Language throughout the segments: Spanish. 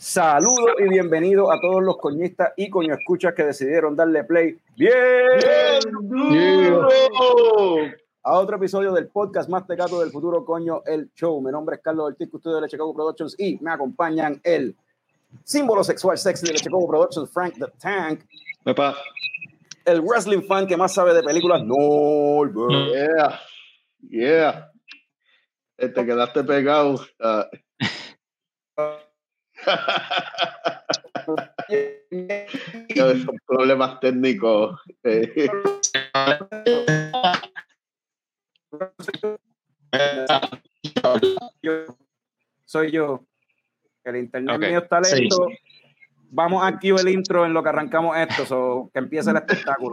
Saludos y bienvenidos a todos los coñistas y coño escuchas que decidieron darle play bien, a otro episodio del podcast más tecato del futuro, coño, el show. Mi nombre es Carlos Ortiz, custodio de Chicago Productions y me acompañan el símbolo sexual sexy de Chicago Productions, Frank the Tank. El wrestling fan que más sabe de películas, no. Yeah, yeah. Te quedaste pegado. Uh. Son problemas técnicos. Soy yo. El internet okay. mío está lento. Sí. Vamos aquí el intro en lo que arrancamos esto, so, que empiece el espectáculo.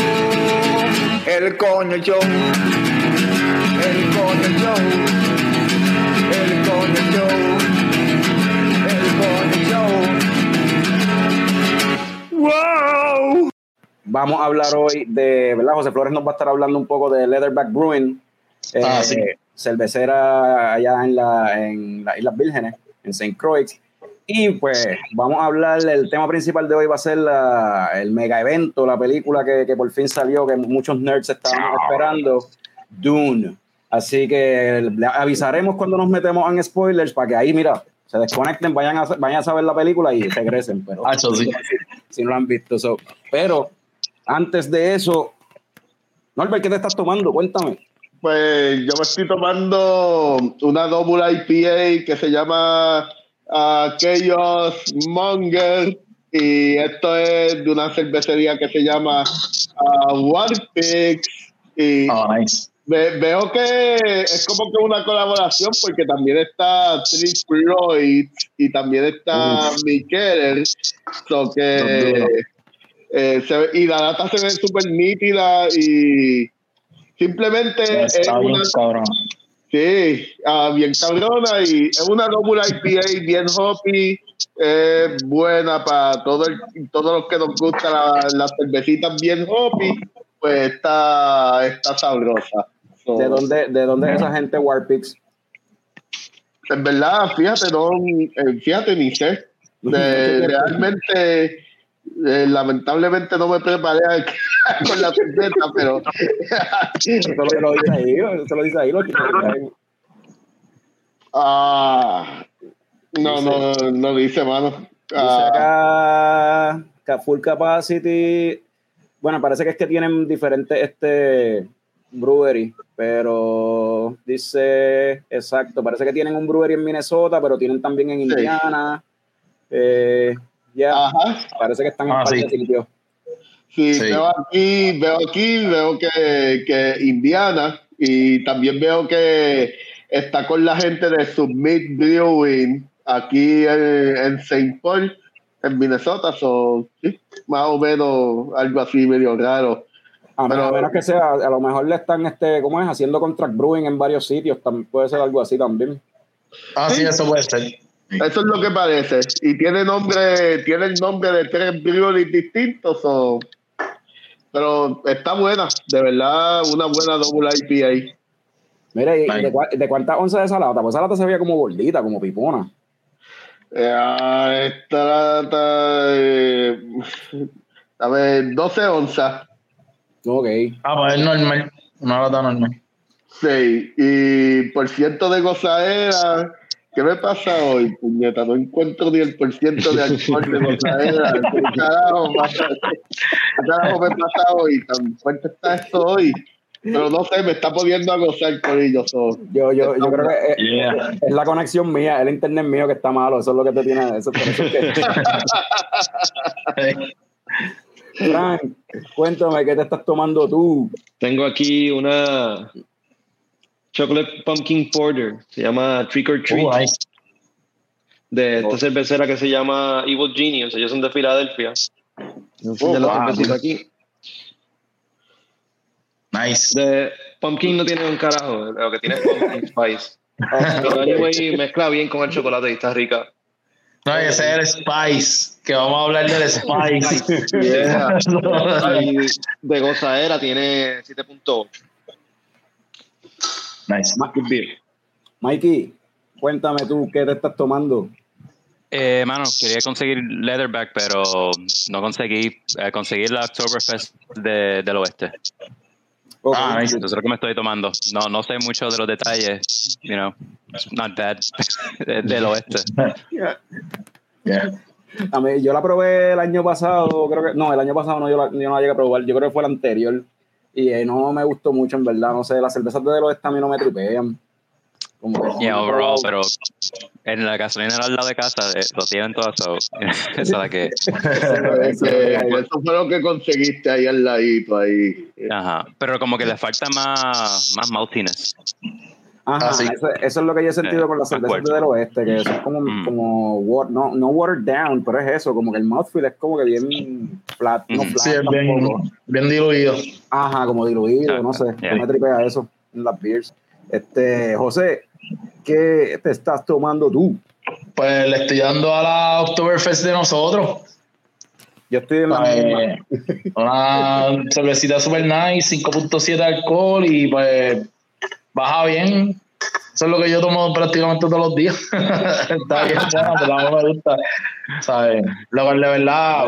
el coño show, el coño show, el coño show, el coño show. ¡Wow! Vamos a hablar hoy de, ¿verdad? José Flores nos va a estar hablando un poco de Leatherback Brewing, eh, Ah, sí. cervecera allá en, la, en las Islas Vírgenes, en St. Croix. Y pues vamos a hablar, el tema principal de hoy va a ser la, el mega evento, la película que, que, por fin salió, que muchos nerds estaban esperando, Dune. Así que le avisaremos cuando nos metemos en spoilers para que ahí, mira, se desconecten, vayan a, vayan a saber la película y regresen. Pero ah, sí. si, si, no lo han visto. So. Pero antes de eso, Norbert, ¿qué te estás tomando? Cuéntame. Pues yo me estoy tomando una double IPA que se llama uh, Chaos Monger y esto es de una cervecería que se llama uh, Warpix y oh, nice. ve, veo que es como que una colaboración porque también está Floyd y también está Mikeller so que eh, se, y la data se ve súper nítida y simplemente es una. Sí, uh, bien cabrona y es una double IPA bien hoppy, eh, buena para todo el, todos los que nos gusta las la cervecitas bien hoppy, pues está, está sabrosa. So, ¿De dónde, ¿De dónde es esa gente Warpix? En verdad, fíjate, no, fíjate ni sé. De, realmente, eh, lamentablemente no me preparé con la cerveza, pero. eso lo dice ahí, eso lo dice ahí. Lo que ah, no, no, no, no dice, mano. Dice acá, full capacity. Bueno, parece que es que tienen diferentes este, brewery, pero dice, exacto, parece que tienen un brewery en Minnesota, pero tienen también en Indiana. Sí. Eh, yeah. parece que están en Ah, sí. sitio. Sí, Sí. veo aquí, veo aquí, veo que, que Indiana y también veo que está con la gente de Submit Brewing aquí en, en St. Paul, en Minnesota, so, sí, más o menos algo así medio raro. A, Pero- a menos que sea, a lo mejor le están, este, ¿cómo es? Haciendo contract brewing en varios sitios, tam- puede ser algo así también. Ah, sí, eso puede ser. Eso es lo que parece. Y tiene nombre, tiene el nombre de tres breweries distintos, so, pero está buena, de verdad, una buena double IPA. Mira, ¿y de, cua- de cuántas onzas de esa lata? Pues esa lata se veía como gordita, como pipona. Eh, esta lata, eh, a ver, 12 onzas. Ok. Ah, pues es normal. Una lata normal. Sí, y por ciento de gozadera. ¿Qué me pasa hoy, puñeta? No encuentro ni el por ciento de alcohol de gozadera. ¿Qué carajo, pasa? ¿Qué carajo me pasa hoy? ¿Tan fuerte está esto hoy? Pero no sé, me está poniendo a gozar con ellos. So. Yo, yo, yo creo que es, Yeah. es la conexión mía, el internet mío que está malo, eso es lo que te tiene. Eso, por eso es que, Frank, cuéntame, ¿qué te estás tomando tú? Tengo aquí una Chocolate Pumpkin Porter. Se llama Trick or Treat. Nice. de esta Oh. cervecera que se llama Evil Genius. Ellos son de Filadelfia. Enseña la wow. cervecita aquí. Nice. De Pumpkin no tiene un carajo. Lo que tiene es Pumpkin Spice. Pero anyway, mezcla bien con el chocolate y está rica. No, ese es el Spice, que vamos a hablar del Spice. Yeah. Y de gozadera tiene 7.8. nice. Good beer. Mikey, cuéntame tú, ¿qué te estás tomando? Eh, mano, quería conseguir Leatherback, pero no conseguí eh, conseguir la Oktoberfest de, del oeste. Ah, nice. Eso es lo que me estoy tomando. No, no sé mucho de los detalles, you know, not bad, de- del oeste. Yeah. A mí, yo la probé el año pasado, creo que, no, el año pasado no, yo, la, yo no la llegué a probar, yo creo que fue el anterior, y eh, no me gustó mucho, en verdad, no sé, las cervezas de oeste a mí no me tripean. Como que Yeah, probo. pero en la gasolinera al lado de casa eh, lo tienen todo eso. Es la que. Es que eso fue lo que conseguiste ahí al ladito ahí. Ajá. Pero como que le falta más, más maltiness. Ajá, Ah, sí. eso, eso es lo que yo he sentido Eh, con las cervezas del oeste, que son como, Mm. como no, no watered down, pero es eso, como que el mouthfeel es como que bien flat, no Mm. flat Sí, es tampoco. bien, bien diluido. Ajá, como diluido, no sé, Yeah. no me tripea eso en las beers. Este, José, ¿qué te estás tomando tú? Pues le estoy dando a la Oktoberfest de nosotros. Yo estoy en la misma. Eh, una cervecita super nice, 5.7 de alcohol y pues baja bien. Eso es lo que yo tomo prácticamente todos los días. Está bien, bueno, pero a mí me gusta. ¿sabes? Lo cual de verdad,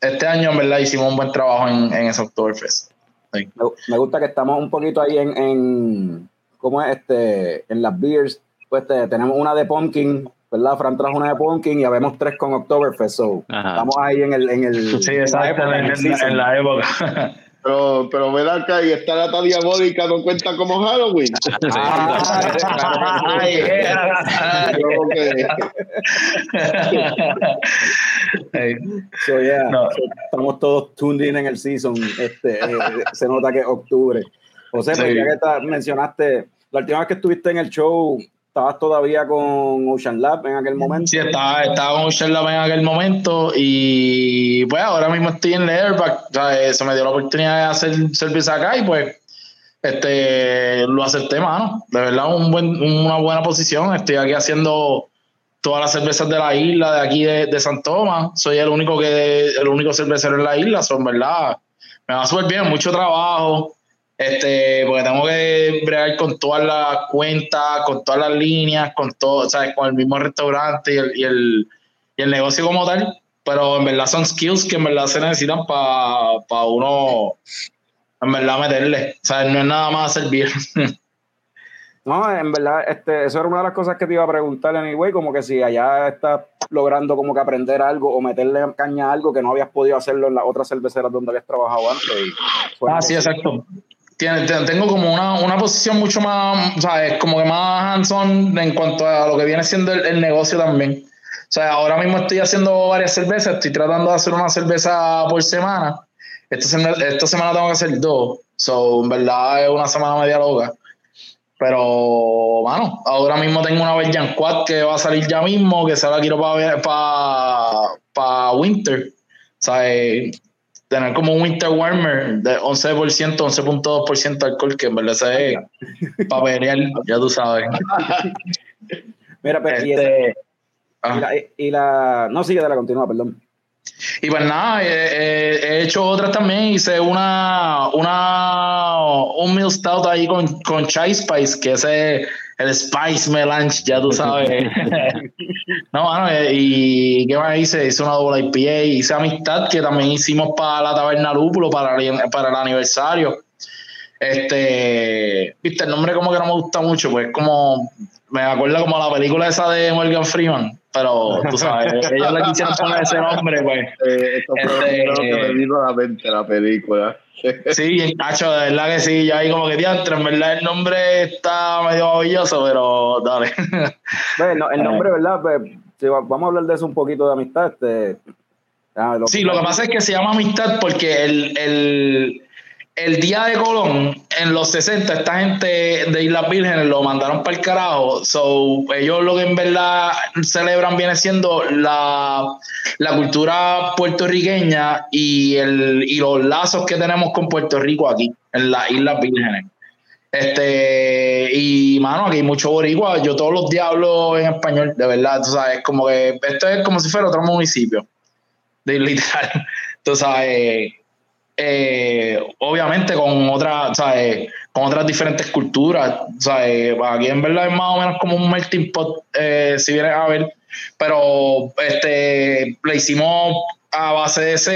este año en verdad hicimos un buen trabajo en, en ese Oktoberfest. Sí. Me, me gusta que estamos un poquito ahí en, en ¿cómo es? Este, en las beers. Pues te- tenemos una de Pumpkin, ¿verdad? Fran trajo una de Pumpkin y habemos tres con Oktoberfest. So, Ajá. estamos ahí en el, en el Sí, exacto, en en la época. Pero, pero ven acá y esta lata diabólica no cuenta como Halloween. Ay, yeah. Como que- Hey, So, yeah, No. so, estamos todos tuned in en el season. Este, eh, se nota que es octubre. José, pues Sí. ya que mencionaste, la última vez que estuviste en el show, estabas todavía con Ocean Lab en aquel momento. Sí, estaba, estaba con Sherlock en aquel momento y pues ahora mismo estoy en Leatherback. O sea, eh, se me dio la oportunidad de hacer cerveza acá y pues este lo acepté, mano. De verdad, un buen, una buena posición. Estoy aquí haciendo todas las cervezas de la isla, de aquí de, de San Tomás. Soy el único que el único cervecero en la isla, son verdad. Me va súper bien, mucho trabajo. Este, porque tengo que bregar con todas las cuentas, con todas las líneas, con todo, ¿sabes? Con el mismo restaurante y el, y el, y el negocio como tal. Pero en verdad son skills que en verdad se necesitan para uno, en verdad, meterle. O sea, no es nada más servir. No, en verdad, este, eso era una de las cosas que te iba a preguntar, anyway, como que si allá estás logrando como que aprender algo o meterle caña a algo que no habías podido hacerlo en las otras cerveceras donde habías trabajado antes. y Ah, sí, exacto. Tengo como una, una posición mucho más, ¿sabes? Como que más hands-on en cuanto a lo que viene siendo el, negocio también. O sea, ahora mismo estoy haciendo varias cervezas, estoy tratando de hacer una cerveza por semana. Esta semana, esta semana tengo que hacer dos. So, en verdad es una semana media loca. Pero, bueno, ahora mismo tengo una Belgian Quad que va a salir ya mismo, que se la quiero para para Winter. O sea, eh, tener como un Winter Warmer de 11%, 11.2% de alcohol, que en verdad se es ya tú sabes. Mira, pero, y, Este, y ah. la, y la- no sigue de la continua, perdón. Y pues nada, he, he- he hecho otras también. Hice una, una un Mill Stout ahí con, con Chai Spice, que ese es el Spice Melange, ya tú sabes. no, bueno, eh, y ¿qué más hice? Hice una doble IPA, hice Amistad, que también hicimos para la Taberna Lúpulo, para, el- para el aniversario. Este, viste, el nombre como que no me gusta mucho, pues como, me acuerda como la película esa de Morgan Freeman, pero tú sabes, ellos le quisieron poner ese nombre, pues. Eh, esto fue lo Este- primero que me vino a la mente la película. Sí, Nacho, de verdad que sí, yo ahí como que diantre, en verdad el nombre está medio maravilloso, pero dale. Bueno, el nombre, ¿verdad? Pues, si va- vamos a hablar de eso un poquito de amistad. Este, ah, Sí, lo que pasa es que se llama amistad porque el, el, el día de Colón, en los 60, esta gente de Islas Vírgenes lo mandaron para el carajo. So, ellos lo que en verdad celebran viene siendo la, la cultura puertorriqueña y, el, y los lazos que tenemos con Puerto Rico aquí, en las Islas Vírgenes. Este, y mano, aquí hay mucho boricua. Yo todos los días en español, de verdad. Tú sabes, como que esto es como si fuera otro municipio. De literal. Tú sabes eh, obviamente con otras, con otras diferentes culturas. Aquí en verdad es más o menos como un melting pot, eh, si vienes a ver, pero este, le hicimos a base de, ese,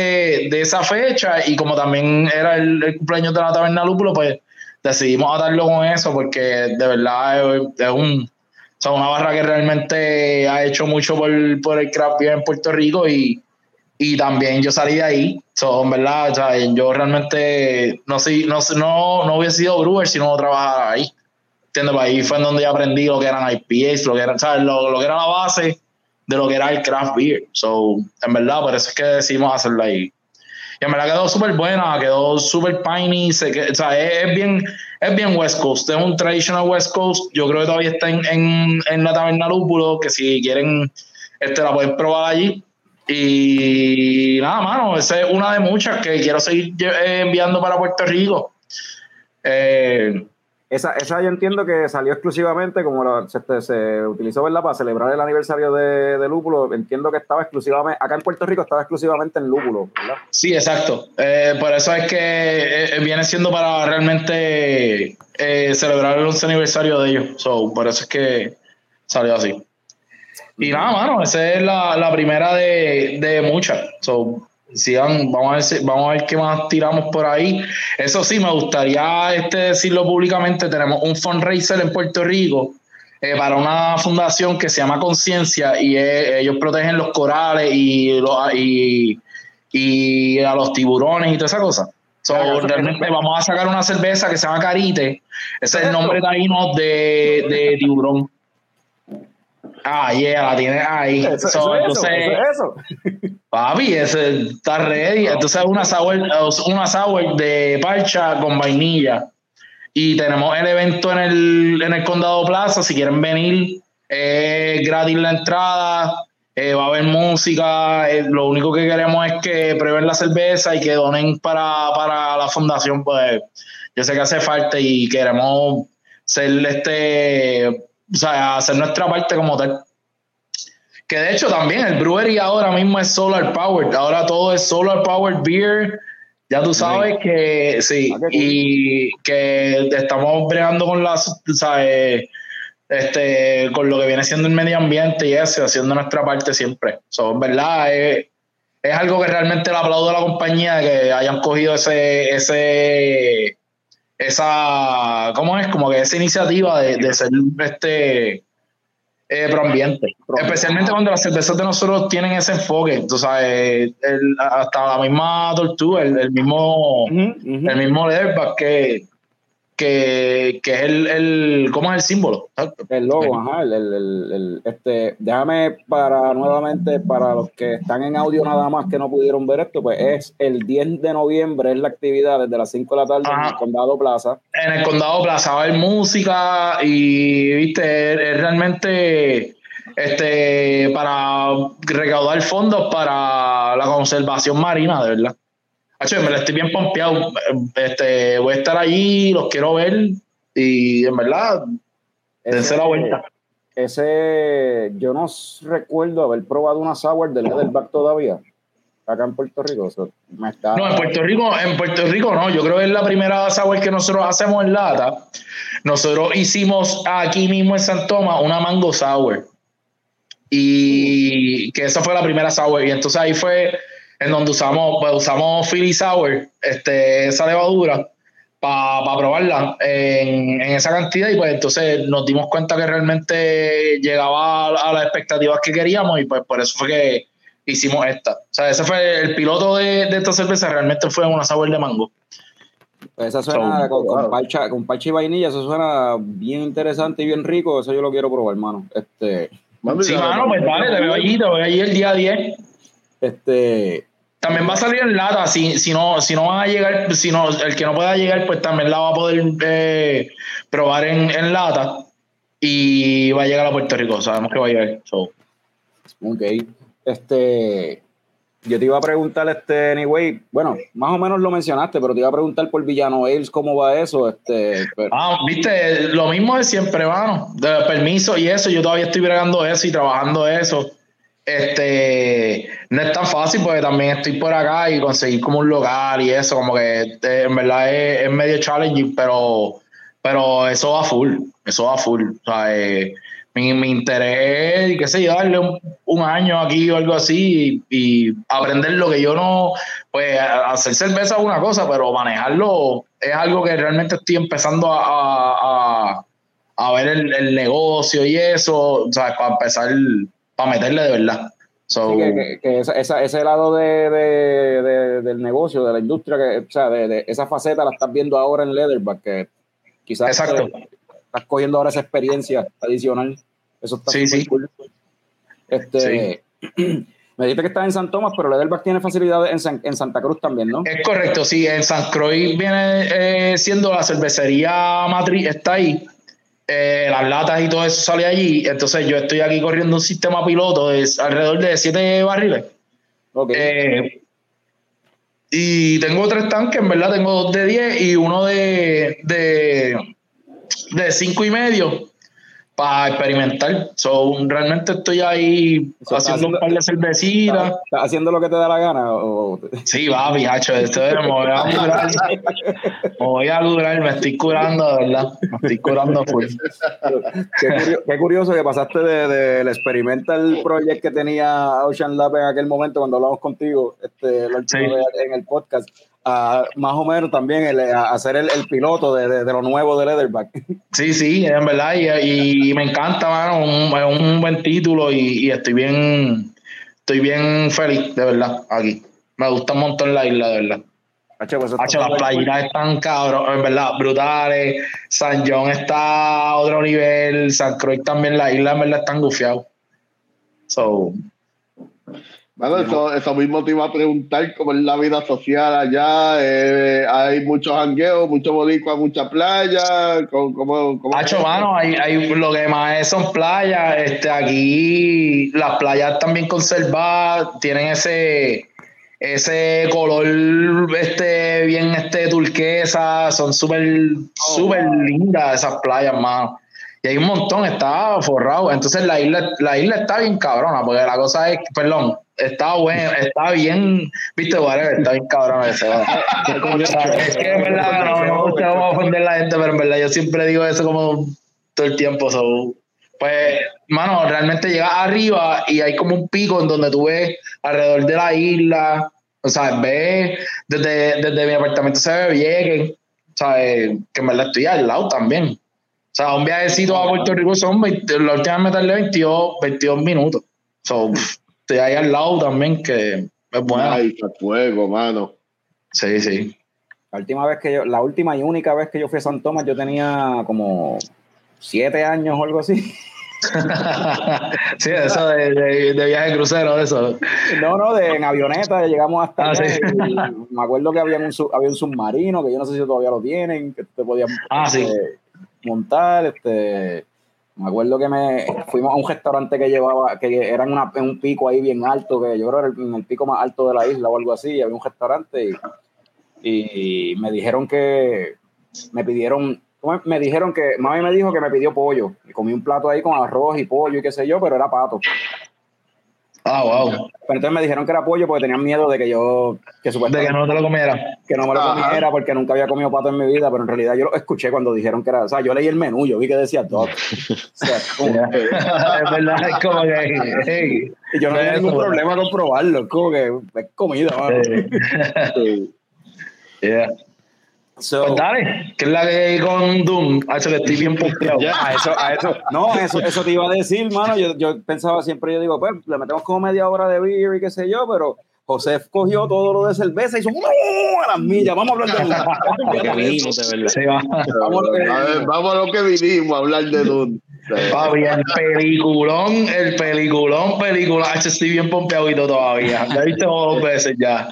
de esa fecha y como también era el, cumpleaños de la taberna Lúpulo, pues decidimos atarlo con eso porque de verdad es, un, una barra que realmente ha hecho mucho por, por el craft en Puerto Rico y y también yo salí de ahí. So, en verdad, yo realmente no, sé, no, no, no hubiese sido brewer si no trabajara ahí. ¿Entiendes? Pues ahí fue en donde yo aprendí lo que eran IPAs, lo que, era, ¿sabes? Lo, lo, que era la base de lo que era el craft beer. So, en verdad, por eso es que decidimos hacerlo ahí. Y en verdad quedó súper buena, quedó súper piney. Se, o sea, es, bien, es bien West Coast, es un traditional West Coast. Yo creo que todavía está en, en, en la taberna Lúpulo, que si quieren, este, la pueden probar allí. Y nada, mano, esa es una de muchas que quiero seguir eh, enviando para Puerto Rico. Eh, esa, esa yo entiendo que salió exclusivamente, como se, se, utilizó ¿verdad? para celebrar el aniversario de, de, Lúpulo. Entiendo que estaba exclusivamente, acá en Puerto Rico estaba exclusivamente en Lúpulo, ¿verdad? Sí, exacto. Eh, por eso es que viene siendo para realmente celebrar el 11 aniversario de ellos. So, por eso es que salió así. Y nada, mano, esa es la, la primera de, de muchas. So, sigan, vamos a, ver, vamos a ver qué más tiramos por ahí. Eso sí, me gustaría este, decirlo públicamente, tenemos un fundraiser en Puerto Rico eh, para una fundación que se llama Conciencia y ellos protegen los corales y, y, y, a los tiburones y toda esa cosa. So, realmente vamos a sacar una cerveza que se llama Carite. Ese es el nombre taíno de, de tiburón. Ah, yeah, la tienes ahí. Eso, so, eso, eso, Papi, ese está ready. Entonces, una sour, una sour de parcha con vainilla. Y tenemos el evento en el, en el Condado Plaza. Si quieren venir, es gratis la entrada. Eh, va a haber música. Eh, lo único que queremos es que prueben la cerveza y que donen para, para la fundación. Pues yo sé que hace falta y queremos ser este o sea, hacer nuestra parte como tal. Que de hecho también el brewery ahora mismo es solar powered, ahora todo es solar powered beer. Ya tú sabes que sí, ah, y que estamos bregando con las, ¿sabes? Este, con lo que viene siendo el medio ambiente y eso, haciendo nuestra parte siempre. So, verdad, es, es algo que realmente le aplaudo a la compañía que hayan cogido ese, ese, esa, ¿cómo es? Como que esa iniciativa de, de ser este eh, proambiente. Especialmente cuando las cervezas de nosotros tienen ese enfoque. Tú sabes, hasta la misma tortuga, el, mismo, el mismo que, que, que es el, el, ¿cómo es el símbolo? El logo, ajá, el, el, este, déjame para nuevamente, para los que están en audio nada más que no pudieron ver esto, pues es el 10 de noviembre, es la actividad desde las 5 de la tarde en el Condado Plaza. En el Condado Plaza va a haber música y, viste, es realmente este para recaudar fondos para la conservación marina, de verdad me la estoy bien pompeado. Este, voy a estar allí, los quiero ver y en verdad, dense la vuelta. Ese, yo no recuerdo haber probado una sour de Leatherback todavía. Acá en Puerto Rico. No, en Puerto Rico, en Puerto Rico no. Yo creo que es la primera sour que nosotros hacemos en lata. Nosotros hicimos aquí mismo en San Tomás una mango sour. Y que esa fue la primera sour. Y entonces ahí fue en donde usamos, pues, usamos Philly Sour, este, esa levadura, para probarla en, esa cantidad y pues entonces nos dimos cuenta que realmente llegaba a, las expectativas que queríamos y pues por eso fue que hicimos esta. O sea, ese fue el piloto de, esta cerveza, realmente fue una sour de mango. Pues esa suena con, con, parcha, y vainilla, eso suena bien interesante y bien rico, eso yo lo quiero probar, hermano. Este, sí, mano, pues vale, te veo allí, te veo allí el día 10. Este, También va a salir en lata, si, si no, si no van a llegar, si no, el que no pueda llegar, pues también la va a poder eh, probar en, en lata y va a llegar a Puerto Rico, sabemos que va a llegar. So. Ok. Este. Yo te iba a preguntar, este, anyway, bueno, más o menos lo mencionaste, pero te iba a preguntar por Villano Ailes cómo va eso, este, pero- Ah, viste, lo mismo de siempre, mano, de permiso y eso, yo todavía estoy bregando eso y trabajando eso. Este, no es tan fácil porque también estoy por acá y conseguir como un local y eso, como que eh, en verdad es, es medio challenging, pero, pero eso va full, eso va full. O sea, eh, mi, mi interés, qué sé yo, darle un, un año aquí o algo así y, y aprender lo que yo no, pues hacer cerveza es una cosa, pero manejarlo es algo que realmente estoy empezando a, a, a- a ver el, el negocio y eso, o sea, para empezar, para meterle de verdad. So, Sí, que, que- que esa- esa- ese lado de, de- de- del negocio, de la industria, que, o sea, de, esa faceta la estás viendo ahora en Leatherback, que quizás Exacto. eh, estás cogiendo ahora esa experiencia adicional. Eso está Sí, sí. cool. Este, me dijiste que estás en San Tomás, pero Leatherback tiene facilidades en, San- en Santa Cruz también, ¿no? Es correcto, sí, en San Croix viene eh, siendo la cervecería matriz, está ahí. Eh, las latas y todo eso sale allí. Entonces yo estoy aquí corriendo un sistema piloto de alrededor de siete barriles. Ok. Eh, y tengo tres tanques, en verdad, tengo dos de 10 y uno de, de, de cinco y medio para experimentar. So, realmente estoy ahí So, haciendo un par de cervecitas. ¿Estás haciendo lo que te da la gana? O, Sí, va, bichacho, esto es- me voy a durar. Me voy a durar, me estoy curando, de verdad. Me estoy curando full. Qué, curio- qué curioso que pasaste del de, el experimental project que tenía Ocean Lab en aquel momento cuando hablamos contigo este, Sí. en el podcast, a más o menos también el, a hacer el, el piloto de, de- de lo nuevo de Leatherback. Sí, sí, en verdad, y, y me encanta, mano, un- un buen título y, y estoy bien, estoy bien feliz, de verdad, aquí. Me gusta un montón la isla, de verdad. Hacho, pues, Hacho, las playitas están cabrón, en verdad, brutales. San John está a otro nivel, San Croix también, la isla en verdad están gufiados. So, Bueno, eso, eso mismo te iba a preguntar cómo es la vida social allá. eh, hay muchos jangueos, mucho boricua, mucha playa. ¿Cómo, cómo, cómo Hacho, mano, hay, hay, lo que más es son playas. Este, aquí las playas están bien conservadas, tienen ese, ese color este, bien este, turquesa, son súper súper lindas esas playas, mano. Y hay un montón, está forrado. Entonces la isla, la isla está bien cabrona, porque la cosa es, perdón, está bueno, está bien, viste, whatever, está bien cabrona ese. va. es que en verdad no, no me gusta como ofender a la gente, pero en verdad yo siempre digo eso como todo el tiempo. so, pues, mano, realmente llegas arriba y hay como un pico en donde tú ves alrededor de la isla, o sea, ves desde, desde mi apartamento se ve Vieques, ¿sabes? Que en verdad estoy al lado también. O sea, un viajecito a Puerto Rico son 20, la última vez me tardé 22, 22 minutos. So, estoy ahí al lado también, que es bueno. Ay, qué fuego, mano. Sí, sí. La última vez que yo, la última y única vez que yo fui a San Tomás, yo tenía como siete años o algo así. sí, eso de, de, de viaje crucero, eso. No, no, de, en avioneta llegamos hasta Ah, allá sí. y me acuerdo que había un, había un submarino, que yo no sé si todavía lo tienen, que te podían Ah, sí. Montar, este me acuerdo que me fuimos a un restaurante que llevaba, que era en, un pico ahí bien alto, que yo creo era en el pico más alto de la isla o algo así, había un restaurante y, y me dijeron que me pidieron, me dijeron que, mami me dijo que me pidió pollo, y comí un plato ahí con arroz y pollo y qué sé yo, pero era pato. Ah, wow. Pero entonces me dijeron que era pollo porque tenían miedo de que yo, que De que no te lo comiera. que no me lo Ajá. comiera porque nunca había comido pato en mi vida, pero en realidad yo lo escuché cuando dijeron que era, o sea, yo leí el menú, yo vi que decía dog. O sea, como- es verdad, es como que. hey, y yo no tenía ningún problema con probarlo, es como que es comida. mano. Sí. yeah. So, Pues dale, que es la que hay con Doom. Ha hecho que estoy bien posteado. a eso, a eso, no, eso, eso te iba a decir, mano. Yo, yo pensaba siempre, yo digo, pues le metemos como media hora de beer y qué sé yo, pero José cogió todo lo de cerveza y hizo ¡uh! a las millas. Vamos a hablar de. Sí, va. Vamos a lo que- A ver, vamos a lo que vinimos a hablar de Dune. Papi, el peliculón, el peliculón, película. Estoy bien pompeadito todavía. La he visto dos veces ya.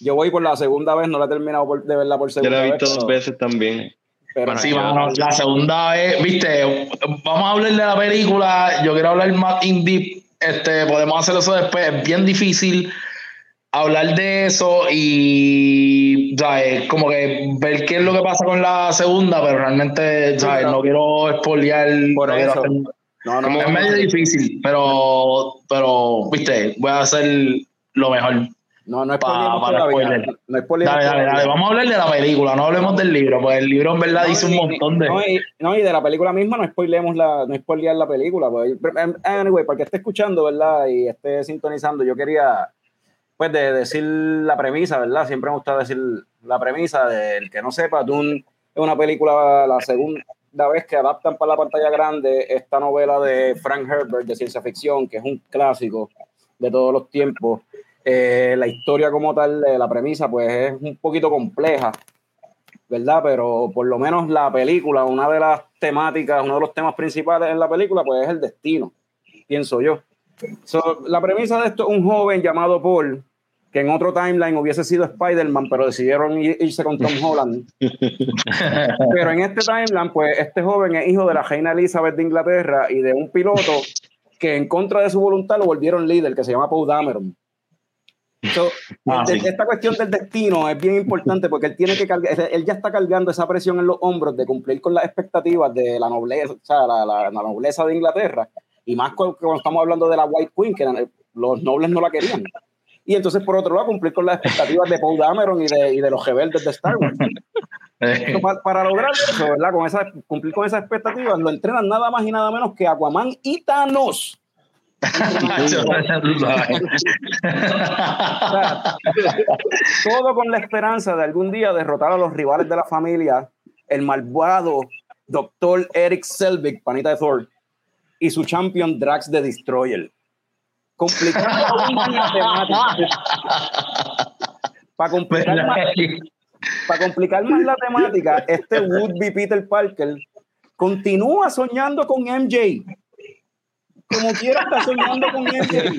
Yo voy por la segunda vez, no la he terminado por- de verla por Yo segunda la he visto vez, dos pero- veces también. pero Bueno, Sí, yo- mano, la segunda vez, viste, vamos a hablar de la película. Yo quiero hablar más in deep. Este, podemos hacer eso después. Es bien difícil hablar de eso y ¿sabes? como que ver qué es lo que pasa con la segunda, pero realmente ¿sabes? no quiero spoilear. Por no quiero eso. hacer- no, no, es medio difícil, pero, pero, viste, voy a hacer lo mejor. No, no es Pa- para spoiler. No es spoiler Dale, dale, dale. Vamos a hablar de la película, no hablemos del libro, porque el libro en verdad dice un montón de. No, y, no, y de la película misma no spoilemos la, no spoilear la película. Pues. Anyway, para que esté escuchando, ¿verdad? Y esté sintonizando, yo quería, pues, de decir la premisa, ¿verdad? Siempre me gusta decir la premisa del que no sepa, Dune es una película, la segunda vez que adaptan para la pantalla grande esta novela de Frank Herbert de ciencia ficción, que es un clásico de todos los tiempos. Eh, la historia como tal, eh, la premisa, pues es un poquito compleja, ¿verdad? Pero por lo menos la película, una de las temáticas, uno de los temas principales en la película, pues es el destino, pienso yo. So, la premisa de esto es un joven llamado Paul, que en otro timeline hubiese sido Spider-Man, pero decidieron ir- irse con Tom Holland. pero en este timeline, pues este joven es hijo de la reina Elizabeth de Inglaterra y de un piloto que en contra de su voluntad lo volvieron líder, que se llama Paul Dameron. So, Ah, de- sí. Esta cuestión del destino es bien importante porque él tiene que cargar, él ya está cargando esa presión en los hombros de cumplir con las expectativas de la nobleza, o sea, la, la- la nobleza de Inglaterra, y más cu- cuando estamos hablando de la White Queen, que eran- los nobles no la querían. Y entonces, por otro lado, cumplir con las expectativas de Paul Dameron y de, y de los rebeldes de Star Wars. So, pa- para, lograr eso, ¿verdad? Con esa, cumplir con esas expectativas, lo entrenan nada más y nada menos que Aquaman y Thanos. Todo con la esperanza de algún día derrotar a los rivales de la familia, el malvado Dr. Eric Selvig, panita de Thor, y su champion Drax the Destroyer. Complicando aún más la temática. Para complicar, más, para complicar más la temática, este would-be Peter Parker continúa soñando con MJ. Como quiera está soñando con MJ.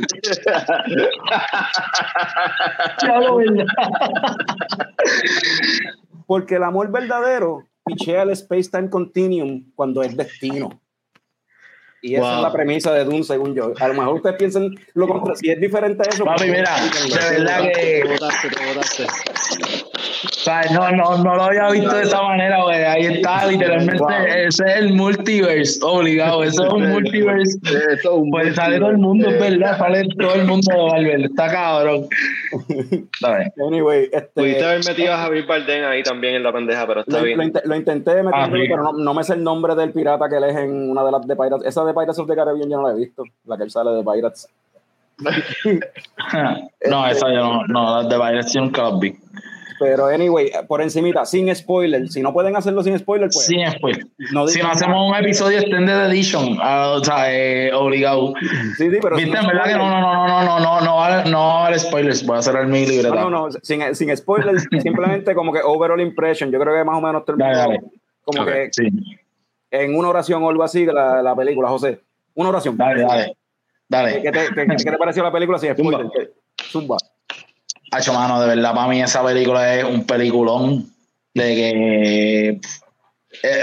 Porque el amor verdadero pichea el space-time continuum cuando es destino. Y esa Wow. es la premisa de Dune, según yo. A lo mejor ustedes piensan lo contrario. Si es diferente a eso. Papi, pues, mira, de verdad Te que botaste, te botaste. O sea, no, no, no lo había visto de esa manera, güey. Ahí está, literalmente, Wow. ese es el multiverse, obligado. Eso es un multiverse. Eso es un Pues sale todo el mundo, es verdad, sale todo el mundo de Marvel. Está cabrón. Anyway, este, Pudiste haber metido a Javier Bardem ahí también en la pendeja, pero está lo, bien. lo int- lo intenté meter, Ah, pero no, no me sé el nombre del pirata que él es en una de las de Pirates. Esa de Pirates of the Caribbean yo no la he visto, la que él sale de Pirates. No, esa yo no, no, las de Pirates yo nunca las vi. Pero anyway, por encimita, sin spoiler. Si no pueden hacerlo sin spoiler, pues Sin spoiler. no Si no hacemos un episodio extended edition, ah, o sea, eh, obligado. Sí, sí, pero Viste, en verdad que no, no, no, no, no, no, no, no a haber spoilers. Voy a cerrar mi libreta. No, no, no, sin, sin spoiler, simplemente como que overall impression. Yo creo que más o menos terminó Dale, dale. como Ok. que Sí, en una oración o algo así la, la película, José. Una oración. dale, dale. ¿Qué Dale. te, qué- qué te pareció la película sin spoiler? ¿Qué? Zumba. Hacho, mano, de verdad, para mí esa película es un peliculón de que eh,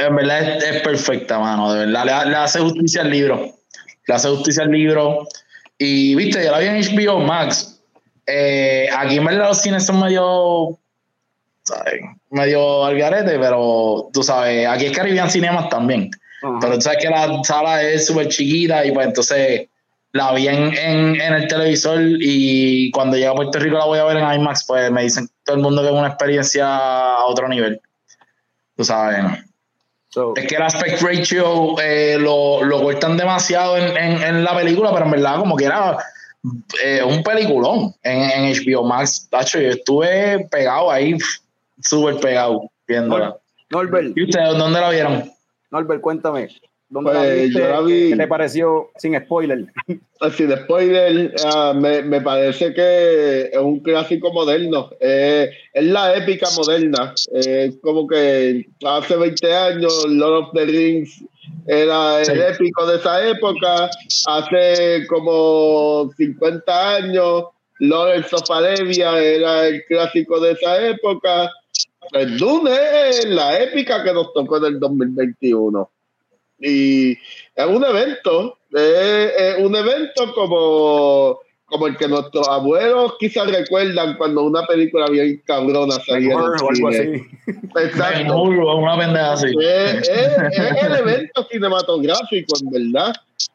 en verdad es, es perfecta, mano, de verdad. Le, le hace justicia al libro. Le hace justicia al libro. Y viste, yo la vi en HBO Max. Eh, aquí en verdad los cines son medio. ¿sabes? Medio al garete, pero tú sabes, aquí es Caribbean Cinemas también. Pero tú sabes que la sala es súper chiquita y pues entonces la vi en, en, en el televisor y cuando llegue a Puerto Rico la voy a ver en IMAX, pues me dicen todo el mundo que es una experiencia a otro nivel. Tú sabes, ¿no? So, Es que el aspect ratio eh, lo, lo cortan demasiado en, en, la película, pero en verdad como que era eh, un peliculón en, en HBO Max. Tacho, yo estuve pegado ahí, súper pegado viéndola. Norbert, ¿Y ustedes dónde la vieron? Norbert, cuéntame. ¿Dónde Pues, la viste? yo la vi- ¿Qué te pareció sin spoiler? Así de spoiler, ah, me, me parece que es un clásico moderno. Eh, es la épica moderna. Eh, como que hace 20 años Lord of the Rings era el Sí. épico de esa época. Hace como 50 años, Lawrence of Arabia era el clásico de esa época. El Dune es la épica que nos tocó en el 2021. Y es un evento, es, es un evento como, como el que nuestros abuelos quizás recuerdan cuando una película bien cabrona salía en o algo así. Exacto. una pendeja así. Es, es- es el evento cinematográfico, en verdad.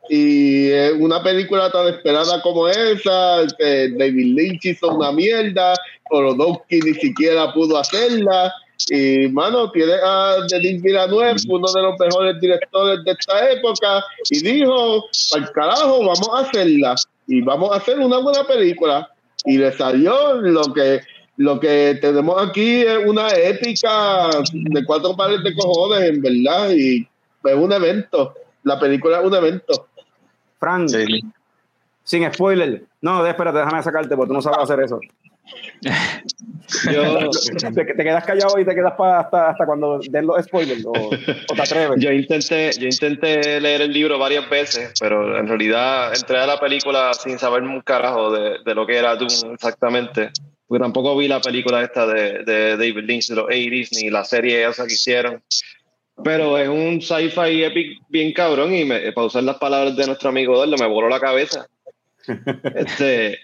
Y es una película tan esperada como esa, que David Lynch hizo una mierda, Orodowski ni siquiera pudo hacerla. Y, mano, tiene a Denis Villeneuve, uno de los mejores directores de esta época, y dijo, al carajo, vamos a hacerla. Y vamos a hacer una buena película. Y le salió lo que lo que tenemos aquí es una épica de cuatro pares de cojones, en verdad, y es un evento. La película es un evento. Frank, Sí. sin spoiler. No, espérate, déjame sacarte porque tú no sabes hacer eso. Yo, Te, te quedas callado y te quedas pa- hasta, hasta cuando den los spoilers o, o te atreves. yo intenté, yo intenté leer el libro varias veces, pero en realidad entré a la película sin saber un carajo de, de lo que era Doom exactamente. Porque tampoco vi la película esta de, de David Lynch de los 80s, ni la serie esa que hicieron. Pero es un sci-fi epic bien cabrón y me, para usar las palabras de nuestro amigo Darlo, me voló la cabeza. Este,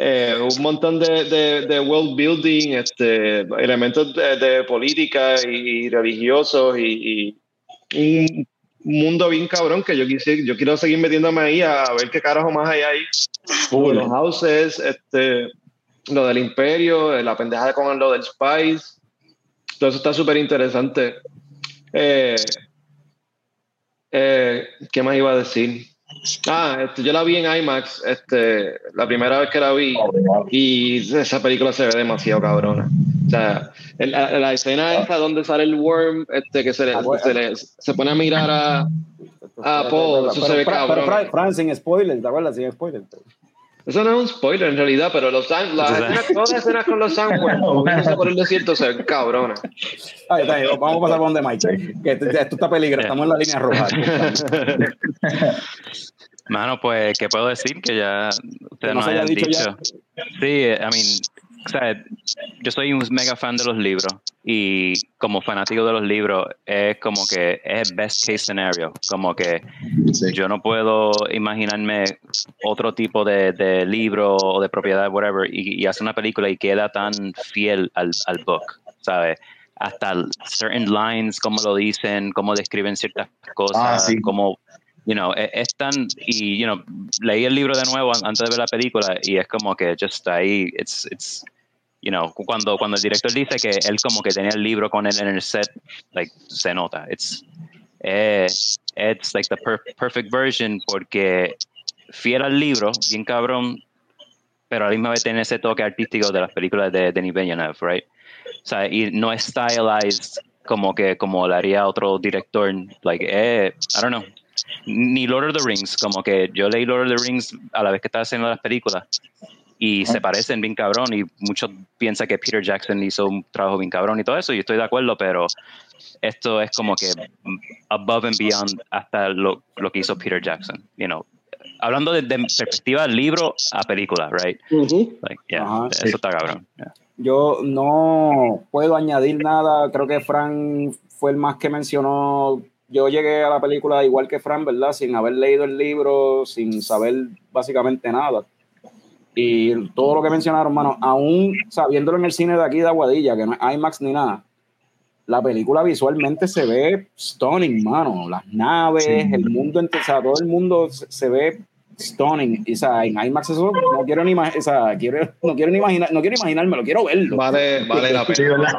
eh, un montón de, de, de world building, este, elementos de, de política y, y religiosos y, y un mundo bien cabrón que yo quise, yo quiero seguir metiéndome ahí a, ver qué carajo más hay ahí. Los houses, este, lo del imperio, la pendejada con lo del spice. Todo eso está súper interesante. Eh, eh, ¿Qué más iba a decir? Ah, este, yo la vi en IMAX, este, la primera vez que la vi, y esa película se ve demasiado cabrona. O sea, el- la, la escena esa donde sale el worm, este, que se, le, se, le- se pone a mirar a, Ah, Paul, eso se ve cabrón. Fra- Fran, sin spoiler, ¿te acuerdas? Sin spoiler. Eso no es un spoiler en realidad, pero los san- las escenas, todas las escenas con los sandworms moviéndose por el desierto se ven cabronas. Ahí está, ahí, vamos a pasar por donde Mike. Que esto, esto está peligroso, estamos en la línea roja. Mano, pues, ¿qué puedo decir? Que ya ustedes nos hayan dicho dicho. ya. Sí, I mean, o sea, yo soy un mega fan de los libros y como fanático de los libros es como que es best case scenario, como que Sí. yo no puedo imaginarme otro tipo de, de libro o de propiedad, whatever, y, y hacer una película y queda tan fiel al, al book, ¿sabes? Hasta el- certain lines, cómo lo dicen, cómo describen ciertas cosas, Ah, sí. You know, es, es tan, y, you know, leí el libro de nuevo an- antes de ver la película y es como que just ahí, it's, it's, you know, cuando, cuando el director dice que él como que tenía el libro con él en el set, like, se nota, it's, eh, it's like the per- perfect version porque fiel al libro, bien cabrón, pero a la misma vez tiene ese toque artístico de las películas de Denis Villeneuve, right? O y no es stylized como que como lo haría otro director, like, eh, I don't know, ni Lord of the Rings, como que yo leí Lord of the Rings a la vez que estaba haciendo las películas y se parecen bien cabrón y muchos piensan que Peter Jackson hizo un trabajo bien cabrón y todo eso y estoy de acuerdo, pero esto es como que above and beyond hasta lo, lo que hizo Peter Jackson, you know. Hablando de, de perspectiva libro a película, right? Like, yeah, Ajá, eso está cabrón. yeah. Yo no puedo añadir nada. Creo que Fran fue el más que mencionó. Yo llegué a la película igual que Fran, ¿verdad? Sin haber leído el libro, sin saber básicamente nada. Y todo lo que mencionaron, mano, aún sabiéndolo en el cine de aquí de Aguadilla, que no es IMAX ni nada, la película visualmente se ve stunning, mano. Las naves, el mundo, o sea, todo el mundo se, ve stunning. Y, o sea, en IMAX eso no quiero ni, o sea, quiero, no quiero ni imaginar, no quiero imaginármelo, quiero verlo. Vale, vale la Sí, pena.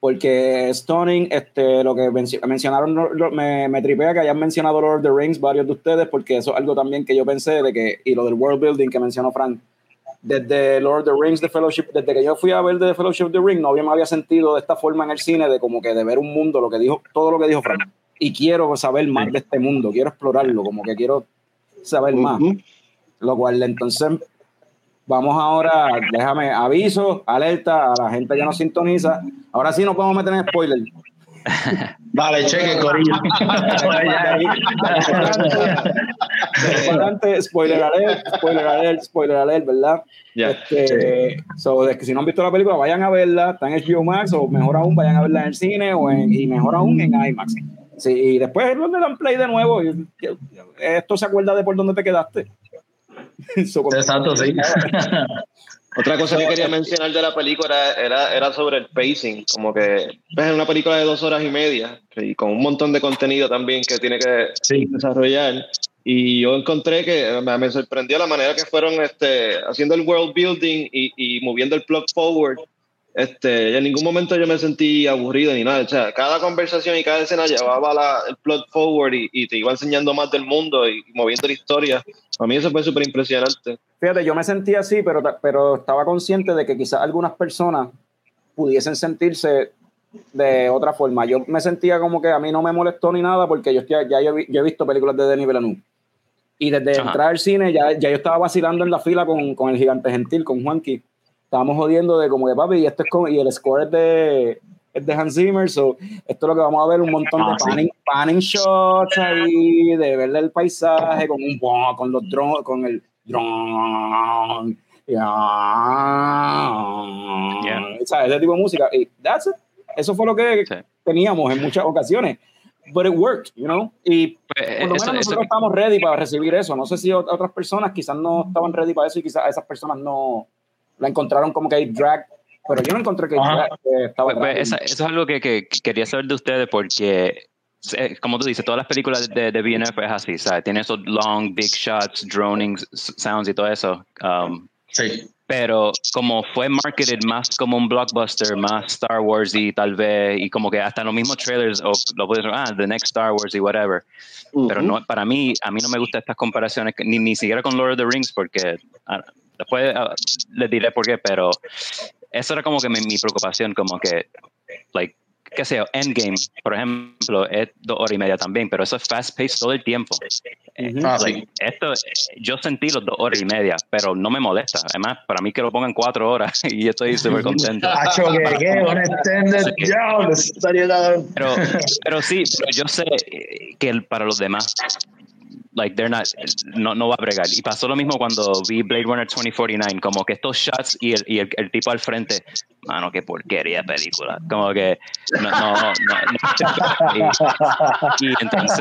Porque Stunning, este, lo que mencio- mencionaron, lo- me, me tripea que hayan mencionado Lord of the Rings varios de ustedes, porque eso es algo también que yo pensé de que, y lo del world building que mencionó Frank, desde Lord of the Rings, de Fellowship, desde que yo fui a ver de Fellowship of the Ring, no había, me había sentido de esta forma en el cine, de como que de ver un mundo, lo que dijo, todo lo que dijo Frank. Y quiero saber más de este mundo, quiero explorarlo, como que quiero saber más. Ujú. Lo cual entonces vamos ahora, déjame aviso, alerta a la gente que nos sintoniza. Ahora sí nos podemos meter en spoiler. Vale, cheque, Corillo. spoiler alert, spoiler alert, spoiler alert, ¿verdad? Ya. Este, so, de que si no han visto la película, vayan a verla, está en HBO Max, o mejor aún, vayan a verla en el cine, o en, y mejor aún en IMAX. Sí, y después le dan play de nuevo. y- esto se acuerda de por dónde te quedaste. Exacto, sí. Otra cosa que quería mencionar de la película era, era sobre el pacing, como que pues, es una película de dos horas y media y con un montón de contenido también que tiene que Sí. desarrollar. Y yo encontré que me, me sorprendió la manera que fueron este, haciendo el world building y, y moviendo el plot forward. Este, en ningún momento yo me sentí aburrido ni nada. O sea, cada conversación y cada escena llevaba la- el plot forward y, y te iba enseñando más del mundo y, moviendo la historia. A mí eso fue súper impresionante. Fíjate, yo me sentía así, pero, pero estaba consciente de que quizás algunas personas pudiesen sentirse de otra forma. Yo me sentía como que a mí no me molestó ni nada porque yo estoy, ya yo, yo he visto películas de Denis Villeneuve. Y desde Ajá. entrar al cine ya, ya yo estaba vacilando en la fila con, con el gigante gentil, con Juanqui. Estábamos jodiendo de como que papi, y esto es como, y el score es de, es de Hans Zimmer, so esto es lo que vamos a ver, un montón Ah, de sí. panning, panning shots ahí, de verle el paisaje, con un con los drones, con el drone. Yeah. O sea, ese tipo de música. Y that's it. Eso fue lo que Sí. teníamos en muchas ocasiones. But it worked, you know? Y Pues, por lo menos eso- eso- nosotros estábamos ready para recibir eso. No sé si ot- otras personas quizás no estaban ready para eso y quizás esas personas no la encontraron como que hay drag. Pero yo no encontré que, drag, que estaba Pues, pues, drag. esa- eso es algo que, que quería saber de ustedes porque, eh, como tú dices, todas las películas de, de BNF es así, ¿sabes? Tiene esos long, big shots, droning sounds y todo eso. Um, Sí. pero como fue marketed más como un blockbuster, más Star Wars y tal vez, y como que hasta los mismos trailers, o lo puedes ah, the next Star Wars y whatever. Pero no, para mí, a mí no me gustan estas comparaciones, ni, ni siquiera con Lord of the Rings, porque ah, después ah, les diré por qué, pero eso era como que mi, mi preocupación, como que, like, qué sé yo, Endgame, por ejemplo, es dos horas y media también, pero eso es fast paced todo el tiempo. Eh, Ujú. Ah, like, esto, yo sentí los dos horas y media, pero no me molesta. Además, para mí que lo pongan cuatro horas y yo estoy súper contento. Pero, pero sí, pero yo sé eh, que el- para los demás, like, they're not, no, no va a bregar. Y pasó lo mismo cuando vi Blade Runner 2049, como que estos shots y el, y el, tipo al frente, mano, qué porquería película. Como que, no, no, no. Y, entonces,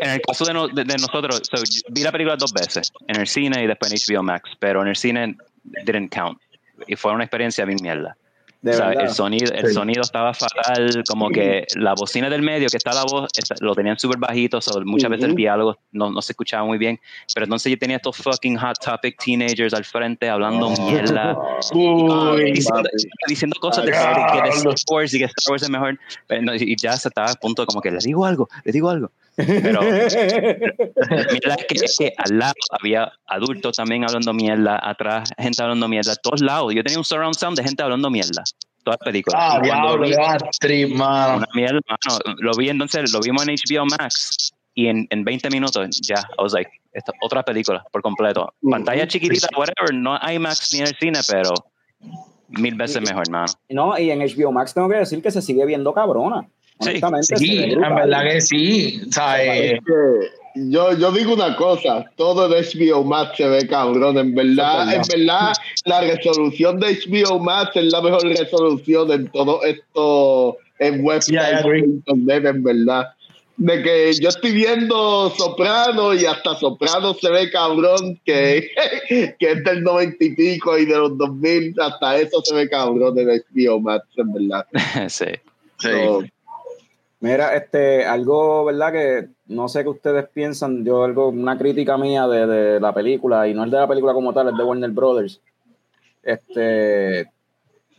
en el caso de, no- de- nosotros, so, vi la película dos veces, en el cine y después en HBO Max, pero en el cine didn't count. Y fue una experiencia bien mierda. De O sea, el sonido, el Sí. sonido estaba fatal, como que la bocina del medio, que está la voz, lo tenían súper bajito, so muchas veces el diálogo no, no se escuchaba muy bien, pero entonces yo tenía estos fucking hot topic teenagers al frente hablando mierda, Uy, diciendo, papi. diciendo cosas de que de Star Wars y que Star Wars es mejor, pero no, y ya se estaba a punto como que le digo algo, le digo algo. Pero mierda es que, es que al lado había adultos también hablando mierda, atrás gente hablando mierda, a todos lados. Yo tenía un surround sound de gente hablando mierda, toda la película. ah, diablo, vi- qué mano. una mierda, mano. Lo vi entonces, lo vimos en HBO Max y en, en 20 minutos ya, I was like, esta otra película por completo. Ujú. Pantalla chiquitita, whatever, no IMAX ni en el cine, pero mil veces mejor, mano. No, y en HBO Max tengo que decir que se sigue viendo cabrona. Sí, Honestamente, Sí, ve en verdad que sí. O sea, eh, yo, yo digo una cosa, todo en HBO Max se ve cabrón, en verdad, en verdad, la resolución de HBO Max es la mejor resolución en todo esto en websites Yeah, en verdad. De que yo estoy viendo Soprano y hasta Soprano se ve cabrón, que, que es del noventa y pico y de los 2000, hasta eso se ve cabrón en HBO Max, en verdad. sí. sí. So, Mira, este, algo, ¿verdad? Que no sé qué ustedes piensan, yo algo, una crítica mía de, de la película, y no es de la película como tal, es de Warner Brothers. Este,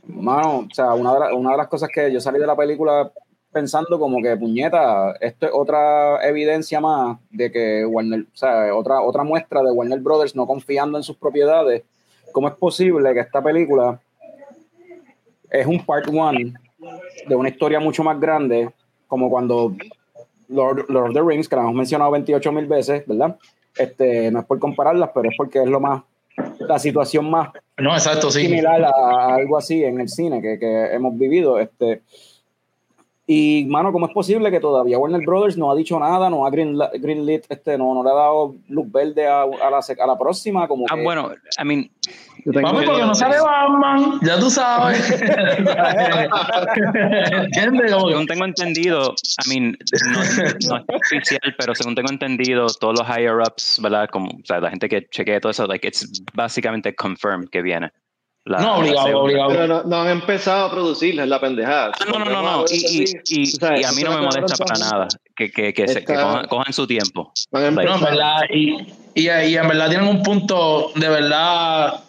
mano, o sea, una de, una de las cosas que yo salí de la película pensando como que, puñeta, esto es otra evidencia más de que Warner, o sea, otra, otra muestra de Warner Brothers no confiando en sus propiedades. ¿Cómo es posible que esta película es un part one de una historia mucho más grande, como cuando Lord, Lord of the Rings, que la hemos mencionado 28 mil veces, ¿verdad? Este, no es por compararlas, pero es porque es lo más, la situación más No, exacto, sí. similar a, a algo así en el cine que, que hemos vivido. Este, Y, mano, ¿cómo es posible que todavía Warner Brothers no ha dicho nada, no ha green, greenlit, este, no, no le ha dado luz verde a, a, la, a la próxima? Como ah, bueno, I mean... Vamos, porque no sale Batman, ya tú sabes. ¿Entiendes? Según tengo entendido, I mean, no, no, es oficial, pero según tengo entendido, todos los higher-ups, ¿verdad? Como, o sea, la gente que chequea todo eso, like, it's básicamente confirmed que viene no, obligado, obligado. Pero no, han empezado a producirla, es la pendejada. Ah, no, no, no, no. Y, y, y, a mí no me molesta para nada que, que, que, se, que cojan, su tiempo. No, en verdad, y, y, y, en verdad tienen un punto de verdad.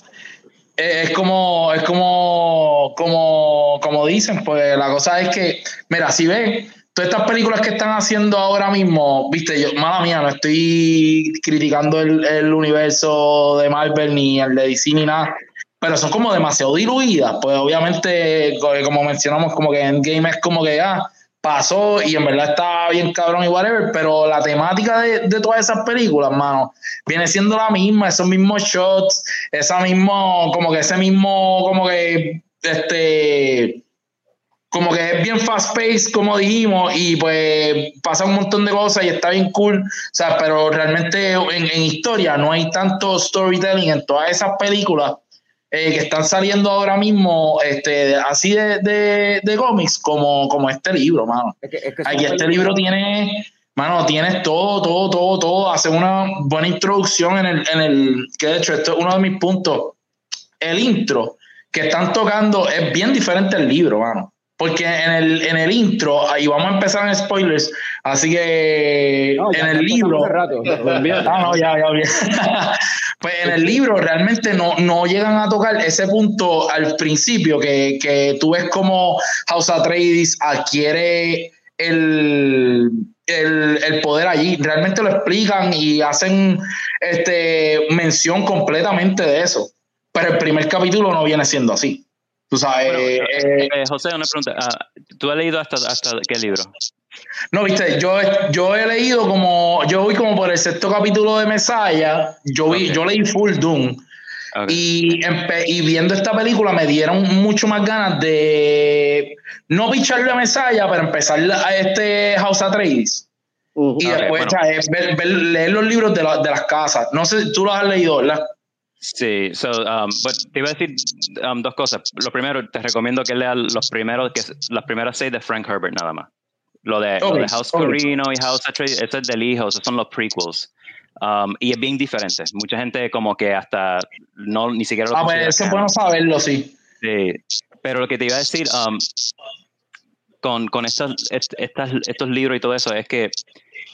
Es como, es como, como, como dicen, pues la cosa es que, mira, si ven, todas estas películas que están haciendo ahora mismo, viste, yo, mala mía, no estoy criticando el, el universo de Marvel ni el de DC ni nada pero son como demasiado diluidas. Pues obviamente, como mencionamos, como que Endgame es como que ah, pasó y en verdad está bien cabrón y whatever, pero la temática de, de, todas esas películas, mano, viene siendo la misma, esos mismos shots, esa mismo, como que ese mismo, como que, este, como que es bien fast paced, como dijimos, y pues pasa un montón de cosas y está bien cool, o sea, pero realmente en, en historia no hay tanto storytelling en todas esas películas eh, que están saliendo ahora mismo este, así de, de, de cómics como, como este libro, mano. Aquí este libro tiene, mano, tienes todo, todo, todo, todo. Hace una buena introducción en el, en el, que de hecho esto es uno de mis puntos. El intro que están tocando es bien diferente al libro, mano. Porque en el, en el intro, ahí vamos a empezar en spoilers, así que en el libro... ah, no, ya, ya, pues en el libro realmente no, no llegan a tocar ese punto al principio, que, que tú ves como House Atreides adquiere el, el, el, poder allí. Realmente lo explican y hacen este, mención completamente de eso. Pero el primer capítulo no viene siendo así. Tú sabes. Eh, eh, eh, José, una pregunta. Ah, ¿Tú has leído hasta, hasta qué libro? No, viste, yo, yo he leído como, yo voy como por el sexto capítulo de Mesaya, yo, vi, yo leí Full Doom. Y, y, viendo esta película me dieron mucho más ganas de no picharle a Mesaya, pero empezar a este House Atreides. Y después leer los libros de, de, las casas. No sé, tú los has leído, ¿verdad? Sí, so, um, te iba a decir um, dos cosas. Lo primero, te recomiendo que leas los primeros, que las primeras seis de Frank Herbert nada más. Lo de, House Corino y House Atreides, ese es del hijo, esos son los prequels. Um, y es bien diferente. Mucha gente como que hasta no ni siquiera lo Ah, pues eso es bueno saberlo, sí. Sí, pero lo que te iba a decir con, con estas, estas, estos libros y todo eso es que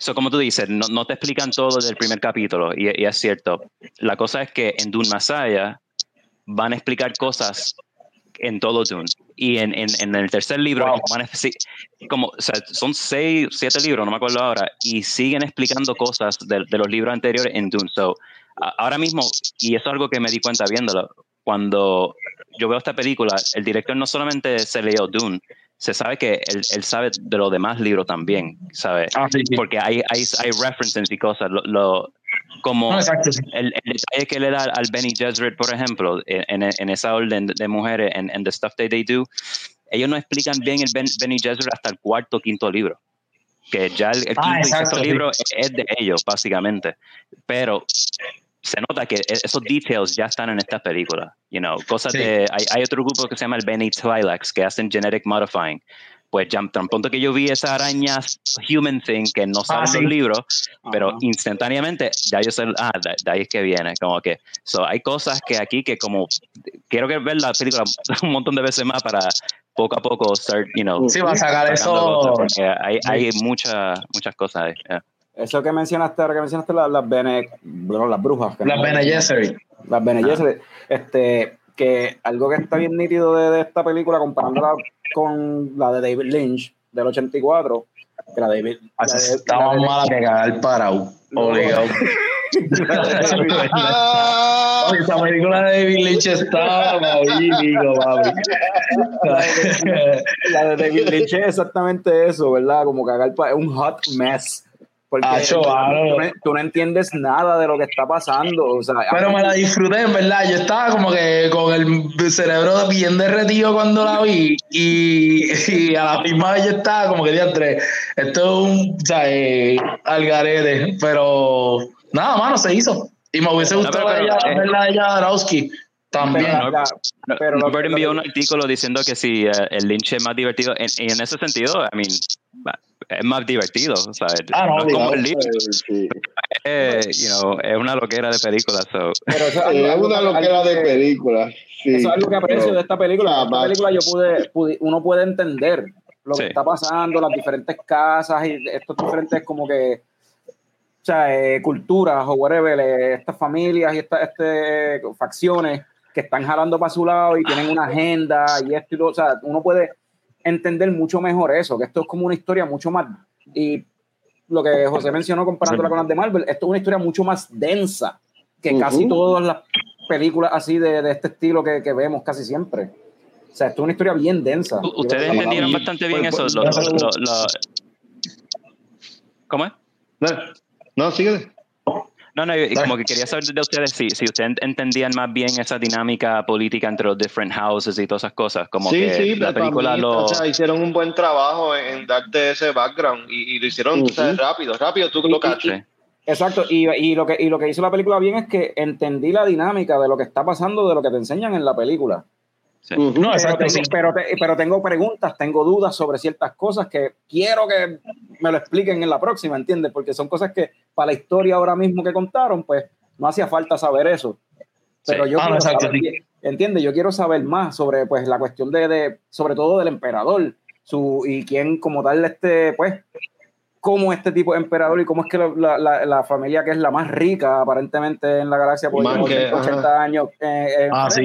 So, como tú dices, no, no, te explican todo del primer capítulo, y, y, es cierto. La cosa es que en Dune Masaya van a explicar cosas en todo Dune. Y en, en, en el tercer libro, a, como, o sea, son seis, siete libros, no me acuerdo ahora, y siguen explicando cosas de, de los libros anteriores en Dune. So, ahora mismo, y eso es algo que me di cuenta viéndolo, cuando yo veo esta película, el director no solamente se leyó Dune, se sabe que él, él, sabe de los demás libros también, ¿sabe? Ah, sí, sí. Porque hay, hay, hay references y cosas. Lo, lo como no, exacto, sí. el, el, detalle que le da al Benny Gesserit, por ejemplo, en, en, esa orden de mujeres, en, en The Stuff That They Do, ellos no explican bien el ben, Benny Gesserit hasta el cuarto o quinto libro. Que ya el, el quinto ah, exacto, y sexto libro es de ellos, básicamente. Pero se nota que e-, esos details ya están en esta película, you know, cosas sí. de, hay, hay, otro grupo que se llama el Benny Twilax que hacen genetic modifying, pues ya tan pronto que yo vi esa araña human thing que no sale ah, en sí. los libros, pero uh -huh. instantáneamente ya yo sé, ah, de, de, ahí es que viene, como que, so, hay cosas que aquí que como, quiero que ver la película un montón de veces más para poco a poco start, you know, sí, va a sacar eso, hay, hay muchas, muchas cosas ahí, yeah. Eso que mencionaste, ahora que mencionaste las, las, bene, bueno, las brujas. Las Bene Gesserit. Las Bene Gesserit. Este, que algo que está bien nítido de, de, esta película, comparándola con la de David Lynch del 84, que la de David... Estaba mala que cagar parado. Obligado. esa película de David Lynch estaba magnífico, papi. La de David Lynch es exactamente eso, ¿verdad? Como cagar es un hot mess Porque Acho, tú, no, tú no entiendes nada de lo que está pasando. O sea, Pero me la disfruté, en verdad. Yo estaba como que con el cerebro bien derretido cuando la vi y, y a la misma vez yo estaba como que diantre, esto es un, o sea, eh, algarete, pero nada, mano, se hizo. Y me hubiese No, gustado ella, pero, eh, verla a ella Darowski también. Pero- No, la- Norbert envió un artículo diciendo que si eh, el Lynch es más divertido, en- y en ese sentido, I mean, es más divertido, ¿sabes? Ah, no, no es como el Eh, Lynch, sí. eh, you know, es una loquera de película, so. pero eso es Sí, algo- es algo una que- loquera de que- película. Sí, Eso es algo que aprecio pero- de esta película. Ah, Esta película yo pude, pude- uno puede entender lo que Sí. está pasando, las diferentes casas y estos diferentes como que, o sea, eh, culturas o whatever, eh, estas familias y estas este, facciones que están jalando para su lado y tienen una agenda y esto y lo, o sea, uno puede entender mucho mejor eso, que esto es como una historia mucho más y lo que José mencionó comparándola con las de Marvel, esto es una historia mucho más densa que casi todas las películas así de, de este estilo que, que vemos casi siempre. O sea, esto es una historia bien densa. Ustedes Yo entendieron bastante bien pues, eso. pues, lo- no, lo- lo- ¿Cómo es? No, no síguele. No, no, y como que quería saber de ustedes si, si ustedes entendían más bien esa dinámica política entre los different houses y todas esas cosas. Como sí, que sí, la película mí, lo. o sea, hicieron un buen trabajo en, darte ese background y, y lo hicieron rápido, rápido, tú lo. Sí. Exacto, y, y lo que, y lo que hizo la película bien es que entendí la dinámica de lo que está pasando, de lo que te enseñan en la película. Sí. Ujú. No, Pero exacto, tengo, sí. pero, te- pero tengo preguntas, tengo dudas sobre ciertas cosas que quiero que me lo expliquen en la próxima, ¿entiendes? Porque son cosas que para la historia ahora mismo que contaron, pues no hacía falta saber eso. Pero Sí. yo Ah, quiero exacto, saber, sí. ¿entiendes? Yo quiero saber más sobre pues la cuestión de, de sobre todo del emperador, su y quién como tal este pues cómo este tipo de emperador y cómo es que la, la- la familia que es la más rica aparentemente en la galaxia por que- 80 ajá. años eh, en Ah, sí.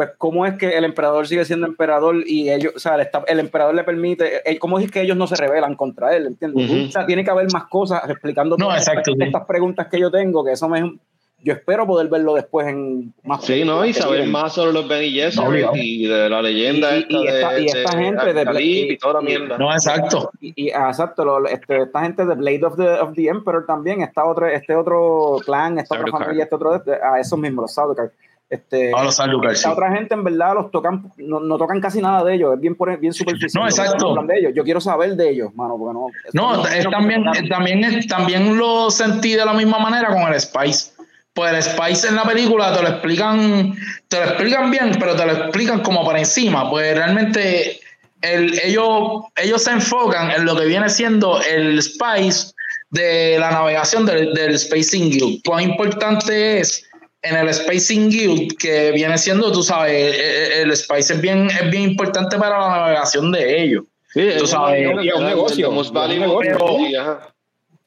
Pues cómo es que el emperador sigue siendo emperador y ellos, o sea, el, esta- el emperador le permite, eh, cómo es que ellos no se rebelan contra él, ¿entiendes? Ujú. O sea, tiene que haber más cosas explicando No, exacto, estas, sí. estas preguntas que yo tengo, que eso me yo espero poder verlo después en más Sí, ¿no? Y saber más sobre los Benny Gesserit obligado. y de la leyenda Y- esta y esta- de, y esta gente de- Apocalipsis y- y toda la y- mierda. No, exacto. Y, y, ah, exacto, lo- este, esta gente de Blade of the, of the Emperor también, está otro, este otro clan, esta otra familia, este otro, a esos mismos, los Sardaukar. Este, A los Sardaukar, sí. esta otra gente en verdad los tocan, no, no tocan casi nada de ellos, es bien, bien superficial. No, exacto. hablan De ellos. Yo quiero saber de ellos, mano, porque no. No, es también, también, es- también lo sentí de la misma manera con el Spice. Pues el Spice en la película te lo explican, te lo explican bien, pero te lo explican como por encima. Pues realmente el, ellos, ellos se enfocan en lo que viene siendo el Spice de la navegación del, del Spacing Guild. Cuán importante es en el Spacing Guild, que viene siendo, tú sabes, el, el Spice es bien, es bien importante para la navegación de ellos. Sí, Tú es sabes, un- y es un negocio, y es un valuable negocio. thing, ajá.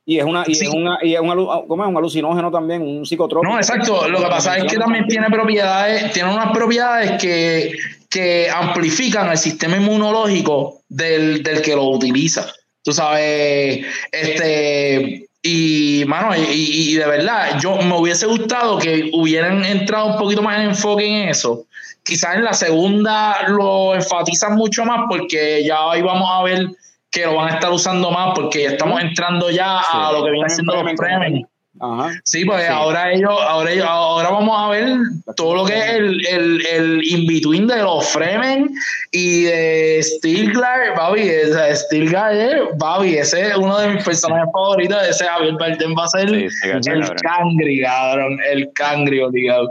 Y es una, y Sí. es una, y es un, alu- ¿cómo es? un alucinógeno también, un psicotrópico. No, exacto. Lo que pasa es que también tiene propiedades, tiene unas propiedades que, que amplifican el sistema inmunológico del, del que lo utiliza. Tú sabes, este, y mano, y, y de verdad, yo me hubiese gustado que hubieran entrado un poquito más en enfoque en eso. Quizás en la segunda lo enfatizan mucho más porque ya ahí vamos a ver que lo van a estar usando más porque ya estamos entrando ya a lo que viene siendo los Fremen. Ajá. Sí, pues Sí. ahora ellos, ahora ellos, ahora vamos a ver todo lo que es el, el, el in-between de los Fremen y de Stilgar, Babi, Stilgar, Babi, ese es uno de mis personajes favoritos, ese Javier Bardem va a ser Sí, sí, el cabrón. cangri, cabrón, el cangri, obligado.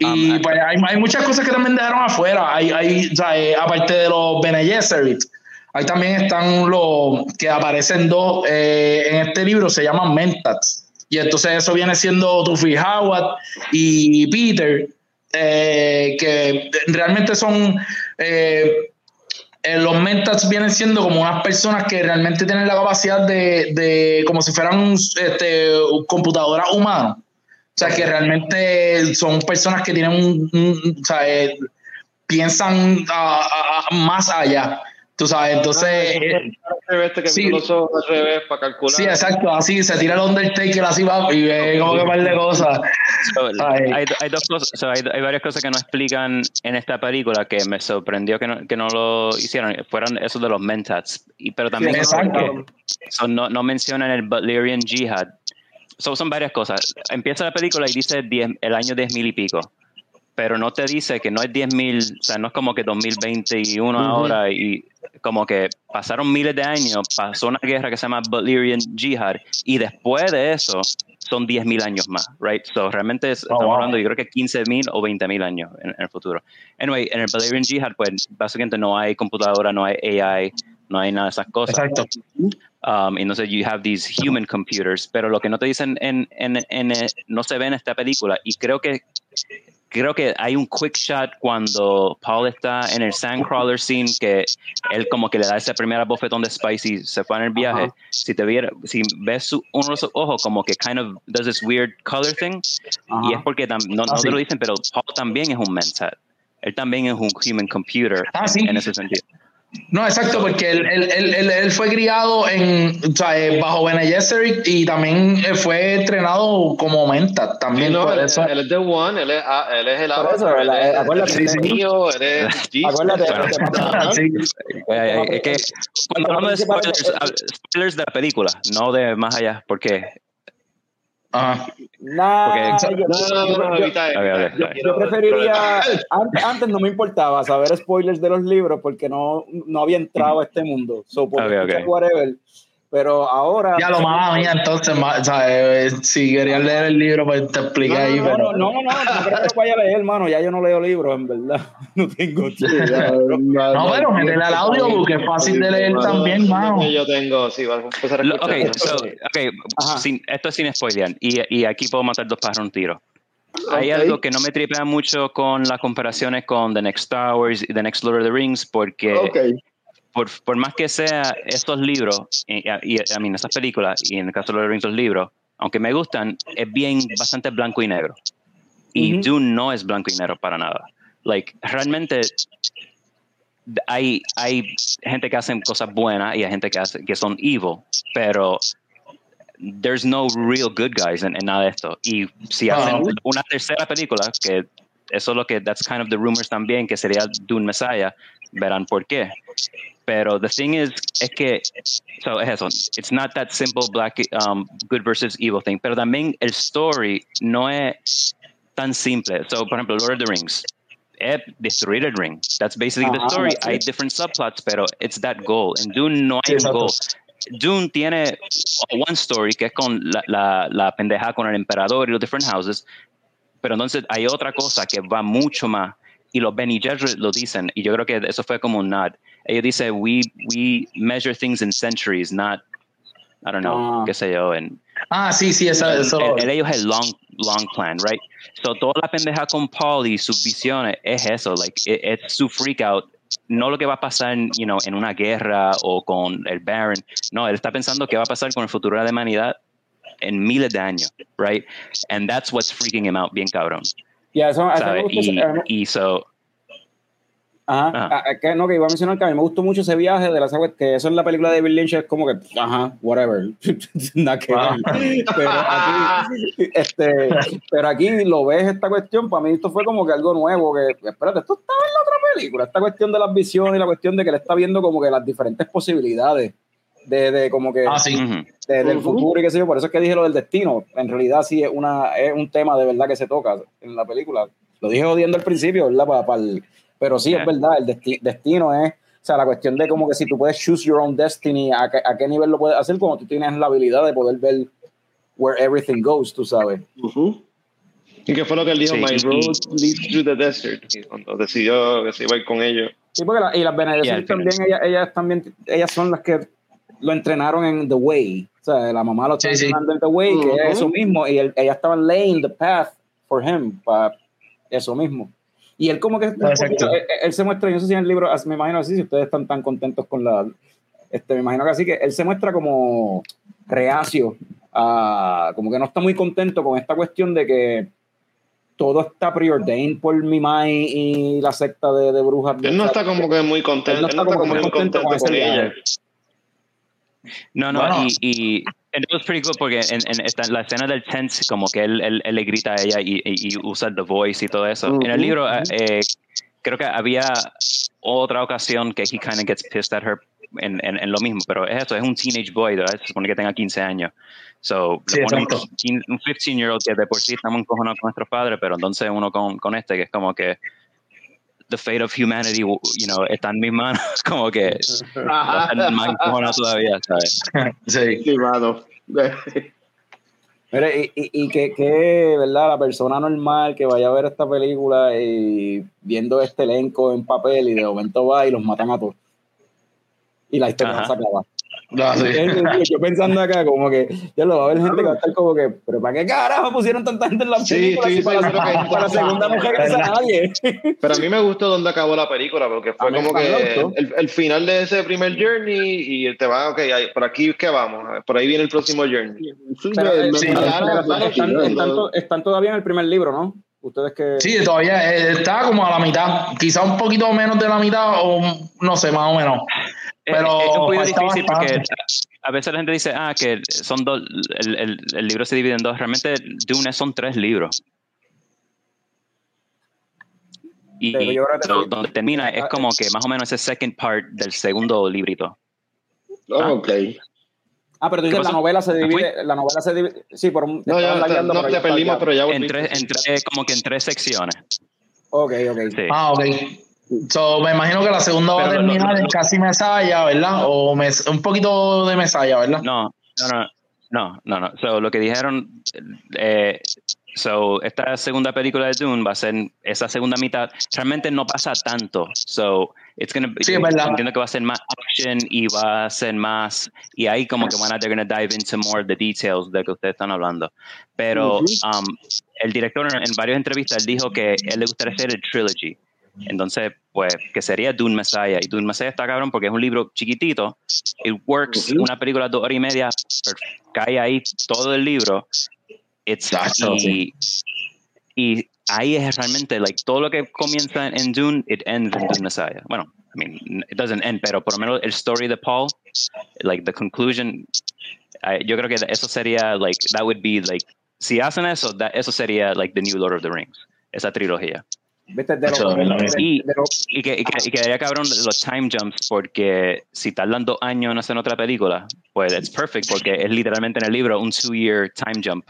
Y Ah, pues hay, hay muchas cosas que también dejaron afuera, hay, hay o sea, eh, aparte de los Bene Gesserit, Ahí también están los que aparecen dos eh, en este libro, se llaman Mentats. Y entonces eso viene siendo Tufi Howard y Peter, eh, que realmente son. eh, eh, los Mentats vienen siendo como unas personas que realmente tienen la capacidad de, de como si fueran este, computadoras humanas. O sea, que realmente son personas que tienen un, o sea, piensan más allá. Tú sabes, entonces. Eh, este que sí, los ojos al revés para calcular. Sí, exacto, así se tira el Undertaker así va y ve como que par de cosas. hay, hay, dos cosas, hay, hay, varias cosas que no explican en esta película que me sorprendió que no, que no lo hicieron, fueron esos de los mentats. Y, pero también que no, no mencionan el Butlerian Jihad. son varias cosas. Empieza la película y dice el año 10.000 y pico pero no te dice que no es 10.000, o sea, no es como que 2021 ahora y como que pasaron miles de años, pasó una guerra que se llama Butlerian Jihad y después de eso son 10.000 años más, right? So realmente oh, estamos hablando yo creo que 15.000 o 20.000 años en, el futuro. Anyway, en el Butlerian Jihad pues básicamente no hay computadora, no hay AI, no hay nada de esas cosas. Exacto. Um, entonces, you have these human computers, pero lo que no te dicen en, en, en, no se ve en esta película, y creo que creo que hay un quick shot cuando Paul está en el Sandcrawler scene que él como que le da ese primer bofetón de Spicy se fue en el viaje. Si te viera si ves uno de los ojos como que kind of does this weird color thing y es porque no, no ah, te lo dicen pero Paul también es un mentat él también es un human computer ah, en ese sentido no, exacto, porque él, él, él, él fue criado en, o sea, eh, bajo Bene Gesserit y también eh, fue entrenado como menta. También no, él, eso. él, es The One, él es, ah, él es el Avatar, él es, acuérdate, él es mío, él es Jesus. Acuérdate, es que cuando hablamos de spoilers, spoilers de la película, no de más allá, porque Ajá. Nah, yo, preferiría. Antes, no me importaba saber spoilers de los libros porque no, no había entrado a este mundo. So, whatever, pero ahora. Ya lo más mía, entonces, ¿sabes? si querías leer el libro, pues te expliqué no, ahí. No, pero... no, no, no, no, creo que vaya a leer, hermano. Ya yo no leo libros, en verdad. No tengo No, pero métele al audio que es fácil de leer también, mano. Yo tengo, sí, vamos a empezar a escuchar. Ok, so, okay. Sin, esto es sin spoiler. Y, y aquí puedo matar dos pájaros un tiro. Hay algo que no me tripea mucho con las comparaciones con The Next Star Wars y The Next Lord of the Rings, porque okay por, por, más que sea estos libros, y, y I mean, estas películas, y en el caso de los libros, aunque me gustan, es bien bastante blanco y negro. Y Dune no es blanco y negro para nada. Like, realmente hay, hay gente que hace cosas buenas y hay gente que, hace, que son evil, pero there's no real good guys en, nada de esto. Y si hacen una tercera película, que eso es lo que, that's kind of the rumors también, que sería Dune Messiah, verán por qué. Pero the thing is, es que, so es eso, it's not that simple black, um, good versus evil thing, pero también el story no es tan simple. So, por ejemplo, Lord of the Rings, es destruir el ring. That's basically the story. Hay different subplots, pero it's that goal. En Dune no hay un goal. Dune tiene one story que es con la, la, la, pendeja con el emperador y los different houses, pero entonces hay otra cosa que va mucho más y los Benny Gesserit lo dicen y yo creo que eso fue como un nod ellos dicen, we, we measure things in centuries, not, I don't know, ah. qué sé yo. En, ah, sí, sí, eso. eso. El, el, ellos es long, long plan, right? So, toda la pendeja con Paul y sus visiones es eso, like, es su freak out. No lo que va a pasar you know, en una guerra o con el Baron. No, él está pensando qué va a pasar con el futuro de la humanidad en miles de años, right? And that's what's freaking him out, bien cabrón. Yeah, eso, eso y, y so, Ajá, ah. Que, no, que iba a mencionar que a mí me gustó mucho ese viaje de la que eso en la película de David Lynch es como que, ajá, whatever, nada que ah. pero aquí, este, pero aquí lo ves esta cuestión, para mí esto fue como que algo nuevo, que, espérate, esto estaba en la otra película, esta cuestión de las visiones y la cuestión de que le está viendo como que las diferentes posibilidades de, de como que del futuro y qué sé yo, por eso es que dije lo del destino, en realidad sí es, una, es un tema de verdad que se toca en la película, lo dije odiando al principio, ¿verdad? Para, para el, pero sí, es verdad, el destino es, o sea, la cuestión de como que si tú puedes choose your own destiny, a, qué nivel lo puedes hacer cuando tú tienes la habilidad de poder ver where everything goes, tú sabes. ¿Y qué fue lo que él dijo? My road leads through the desert. cuando decidió que se iba a ir con ellos. Sí, porque y las Benedictas también, ellas, ellas, también, ellas son las que lo entrenaron en The Way. O sea, la mamá lo está entrenando en The Way, que es eso mismo. Y él, ellas estaban laying the path for him, para eso mismo. Y él como que él, se muestra, yo no sé si en el libro, me imagino así, si ustedes están tan contentos con la, este, me imagino que así, que él se muestra como reacio, a, como que no está muy contento con esta cuestión de que todo está preordained por mi mai y la secta de, de brujas. Él no está como que muy contento. Él no está como muy contento con, con ella. No, no, bueno. y, y it was pretty cool porque en, en esta, la escena del tense, como que él, él, él le grita a ella y, y, usa the voice y todo eso. En el libro, eh, creo que había otra ocasión que he kind of gets pissed at her en, en, en, lo mismo, pero es eso, es un teenage boy, ¿verdad? se supone que tenga 15 años. So, sí, un, un 15 year old que de por sí estamos encojonados con nuestros padres, pero entonces uno con, con este que es como que the fate of humanity, you know, está en mis manos, como que va a estar más encojonado todavía, ¿sabes? Sí, sí mano. Mire, y, y, y que, que, ¿verdad? La persona normal que vaya a ver esta película y viendo este elenco en papel y de momento va y los matan a todos. Y la historia no se acaba. No, sí. Yo pensando acá, como que ya lo va a haber gente que va a estar como que, pero ¿para qué carajo pusieron tanta gente en la película? Sí, sí, para, sí, para, para la segunda no regresa a nadie. Pero a mí me gustó donde acabó la película, porque fue como que el, el, final de ese primer journey y te va, ok, ahí, por aquí que vamos, por ahí viene el próximo journey. Están, todavía en el primer libro, ¿no? Ustedes que. Sí, todavía está como a la mitad, quizá un poquito menos de la mitad, o no sé, más o menos. Pero es, un poquito difícil bastante. porque a veces la gente dice, ah, que son dos, el, el, el, libro se divide en dos. Realmente Dune son tres libros. Y, so, donde termina es como que más o menos ese second part del segundo librito. Oh, ¿Ah? Ok. Ah, pero tú dices, la novela se divide, la novela se divide, sí, por un... No, ya, está, no, te perdimos, pero ya en tres, en tres, como que en tres secciones. Ok, ok. Sí. Ah, ok. So, me imagino que la segunda va a terminar en casi mesalla, ¿verdad? O mes, un poquito de mesalla, ¿verdad? No, no, no, no, no, no. So, lo que dijeron, eh, so, esta segunda película de Dune va a ser esa segunda mitad. Realmente no pasa tanto. So, it's gonna, sí, verdad. entiendo que va a ser más action y va a ser más, y ahí como que van a, they're gonna dive into more of the details de que ustedes están hablando. Pero uh -huh. um, el director en, en varias entrevistas dijo que él le gustaría hacer el trilogy. Entonces, pues, que sería Dune Messiah. Y Dune Messiah está cabrón porque es un libro chiquitito. It works, una película de dos horas y media, cae ahí todo el libro. It's, y, y ahí es realmente, like, todo lo que comienza en Dune, it ends in Dune Messiah. Bueno, I mean, it doesn't end, pero por lo menos el story de Paul, like, the conclusion, I, yo creo que eso sería, like, that would be, like, si hacen eso, that, eso sería, like, the new Lord of the Rings, esa trilogía. ¿Viste? De lo, de, de, y, de lo, y, que, y, que, y que haya cabrón los time jumps, porque si tardan dos años en hacer otra película, pues it's perfect, porque es literalmente en el libro un two-year time jump.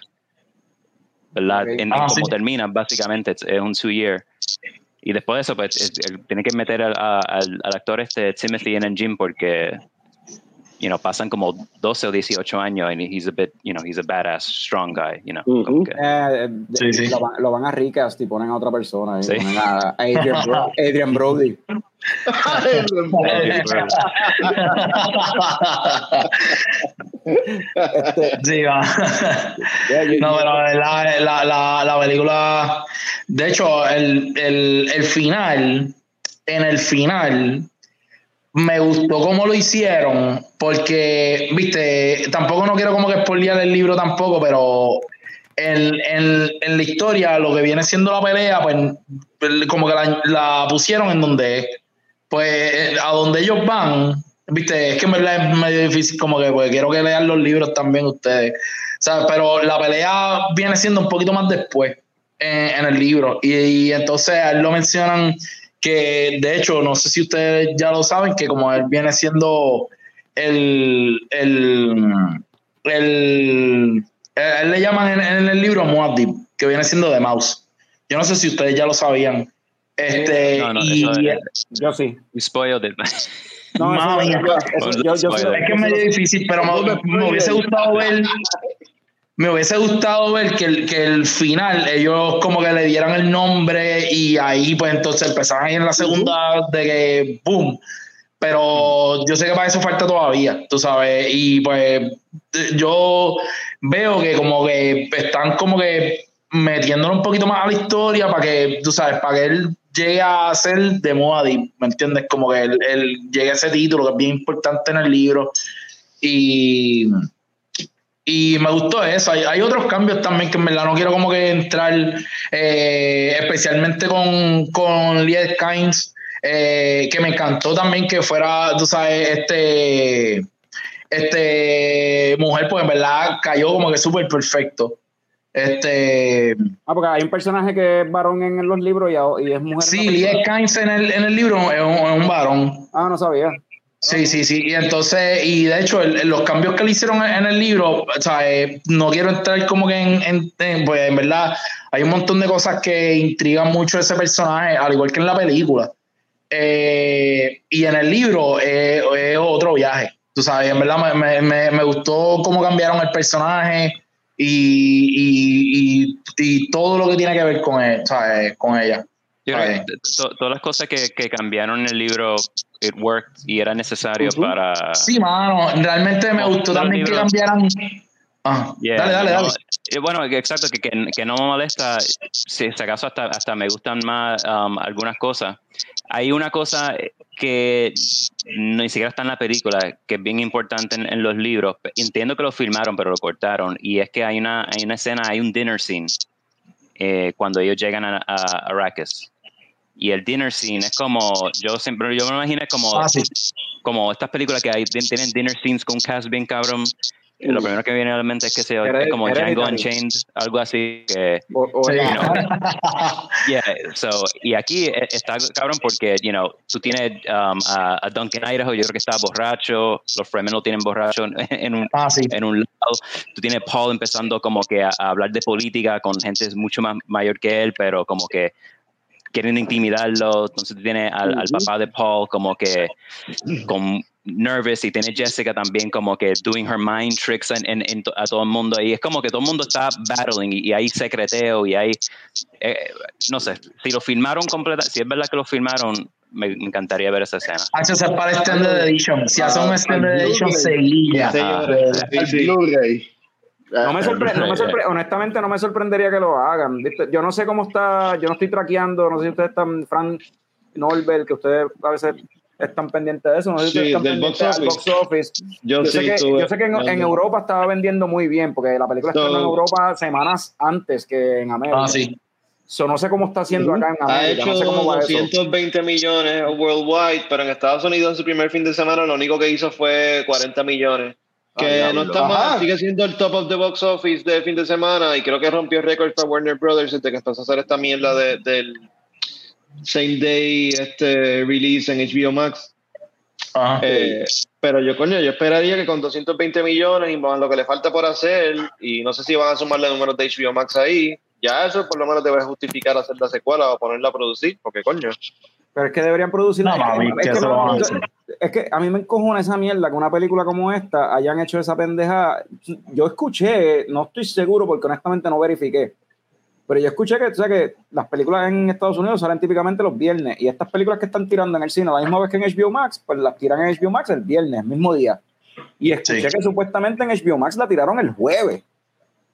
¿Verdad? Okay. En, ah, sí. termina, básicamente, es, es un two-year. Y después de eso, pues es, es, tiene que meter al, al, al, actor este Timothy en el gym porque you know, pasan como 12 o 18 años y he's a bit, you know, he's a badass, strong guy, you know. Uh -huh. que, eh, sí, sí. Lo, lo, van a ricas y ponen a otra persona. Sí. Ponen a Adrian, Bro Adrian Brody. este, sí, va. no, pero la, la, la, la, película, de hecho, el, el, el final, en el final, me gustó cómo lo hicieron, porque, viste, tampoco no quiero como que spoilear el libro tampoco, pero en, en, la historia, lo que viene siendo la pelea, pues como que la, pusieron en donde, pues a donde ellos van, viste, es que en verdad es medio difícil como que, pues quiero que lean los libros también ustedes. Pero la pelea viene siendo un poquito más después en, en el libro, y, y entonces lo mencionan que de hecho, no sé si ustedes ya lo saben, que como él viene siendo el, el, el, él le llaman en, en el libro Muad'Dib, que viene siendo de Mouse. Yo no sé si ustedes ya lo sabían. Este, no, no, y, yo sí. We spoiled it. No, Mami, eso, eso, yo, yo, yo, es que es medio difícil, pero me, me hubiese gustado ver me hubiese gustado ver que el, que el final ellos como que le dieran el nombre y ahí pues entonces empezaban ahí en la segunda de que boom pero yo sé que para eso falta todavía tú sabes y pues yo veo que como que están como que metiéndolo un poquito más a la historia para que tú sabes para que él llegue a ser de Moadi, ¿me entiendes? Como que él, él llegue a ese título que es bien importante en el libro y y me gustó eso. Hay, hay, otros cambios también que en verdad no quiero como que entrar, eh, especialmente con, con Liet Kynes, eh, que me encantó también que fuera, tú sabes, este, este mujer, pues en verdad cayó como que súper perfecto. Este. Ah, porque hay un personaje que es varón en los libros y, es mujer. Sí, Liet Kynes en el, en el libro es un, es un varón. Ah, no sabía. Sí, sí, sí. Y entonces, y de hecho, los cambios que le hicieron en el libro, o sea, eh, no quiero entrar como que en, en, pues en verdad, hay un montón de cosas que intrigan mucho a ese personaje, al igual que en la película. Eh, y en el libro es otro viaje. Tú sabes, en verdad me, me, me, gustó cómo cambiaron el personaje y, y, y, todo lo que tiene que ver con, él, ¿sabes? con ella. Todas las cosas que, que cambiaron en el libro it worked y era necesario para. Sí, mano, realmente me gustó también que cambiaran. Ah, dale, dale, dale. Eh, bueno, exacto, que, que, no me molesta, si, acaso hasta, hasta me gustan más um, algunas cosas. Hay una cosa que ni siquiera está en la película, que es bien importante en, los libros. Entiendo que lo filmaron, pero lo cortaron. Y es que hay una, hay una escena, hay un dinner scene eh, cuando ellos llegan a, a Arrakis y el dinner scene es como, yo siempre, yo me imagino como, ah, como estas películas que hay, tienen dinner scenes con un cast bien cabrón. Lo primero que viene a la mente es que sea es como Django Unchained, algo así que, yeah, so, y aquí e, está cabrón porque, you know, tú tienes um, a, Duncan Idaho, yo creo que está borracho, los Fremen lo tienen borracho en, un, ah, en un lado, tú tienes Paul empezando como que a, a, hablar de política con gente mucho más mayor que él, pero como que quieren intimidarlo, entonces tiene al, al, papá de Paul como que con nervous y tiene Jessica también como que doing her mind tricks en, en, a todo el mundo y es como que todo el mundo está battling y, hay secreteo y hay eh, no sé si lo filmaron completa si es verdad que lo filmaron me, encantaría ver esa escena. H se para Extended Edition. Si hace un Extended Edition seguía no me sorprende, no me honestamente no me sorprendería que lo hagan. Yo no sé cómo está, yo no estoy traqueando, no sé si ustedes están, Fran Norbert, que ustedes a veces están pendientes de eso, no sé si ustedes están pendientes del box office. Yo, sé, que, yo sé que en, Europa estaba vendiendo muy bien, porque la película está en Europa semanas antes que en América. Ah, sí. So, no sé cómo está haciendo acá en América. Ha hecho no sé cómo va 220 millones worldwide, pero en Estados Unidos en su primer fin de semana lo único que hizo fue 40 millones. Que no está mal, sigue siendo el top of the box office de fin de semana y creo que rompió récord para Warner Brothers desde que estás a hacer esta mierda de, del same day este release en HBO Max. Eh, pero yo, coño, yo esperaría que con 220 millones y lo que le falta por hacer, y no sé si van a sumarle números de HBO Max ahí, ya eso por lo menos debe justificar hacer la secuela o ponerla a producir, porque coño. Pero es que deberían producir. No, es, que, a mí me encojona esa mierda que una película como esta hayan hecho esa pendeja. Yo escuché, no estoy seguro porque honestamente no verifiqué. Pero yo escuché que, o sea, que las películas en Estados Unidos salen típicamente los viernes y estas películas que están tirando en el cine la misma vez que en HBO Max, pues las tiran en HBO Max el viernes, mismo día. Y escuché que supuestamente en HBO Max la tiraron el jueves.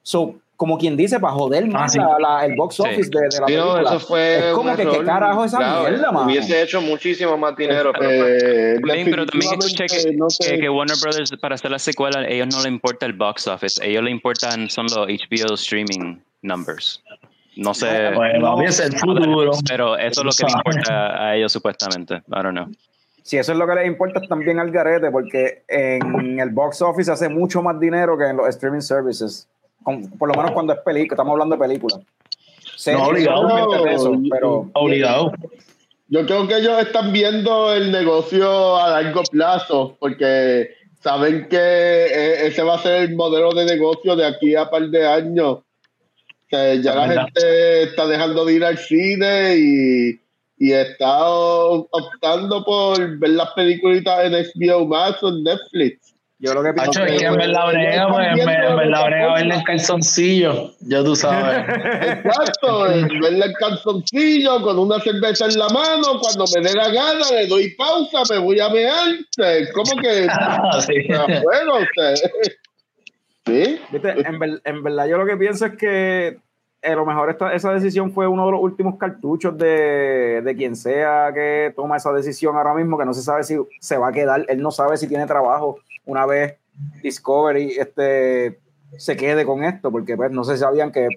So, como quien dice, para joder más ah, el box office de, de, la película. eso fue es como que qué carajo esa mierda, man. Hubiese hecho muchísimo más dinero. pero, eh, pero también escuché que, que, Warner Brothers, para hacer la secuela, a ellos no le importa el box office. A ellos le importan son los HBO streaming numbers. No sé. Bueno, es el futuro. Pero eso es lo que le importa a ellos, supuestamente. I don't know. Si eso es lo que les importa también al garete, porque en el box office hace mucho más dinero que en los streaming services por lo menos cuando es película, estamos hablando de película. no, obligado, pero, obligado. Yo creo que ellos están viendo el negocio a largo plazo, porque saben que e, ese va a ser el modelo de negocio de aquí a par de años. Que ya la, gente está dejando de ir al cine y, y está optando por ver las películas en HBO Max o en Netflix. Yo lo que pienso es que en verdad brega, pues en verdad brega verle en calzoncillo, ya tú sabes. Exacto, verle en calzoncillo con una cerveza en la mano, cuando me dé la gana le doy pausa, me voy a mear. ¿Cómo que? Ah, sí. Bueno, usted. ¿Sí? En, en, verdad yo lo que pienso es que a lo mejor esta, esa decisión fue uno de los últimos cartuchos de, de, quien sea que toma esa decisión ahora mismo, que no se sabe si se va a quedar, él no sabe si tiene trabajo una vez Discovery este, se quede con esto, porque pues no si sabían que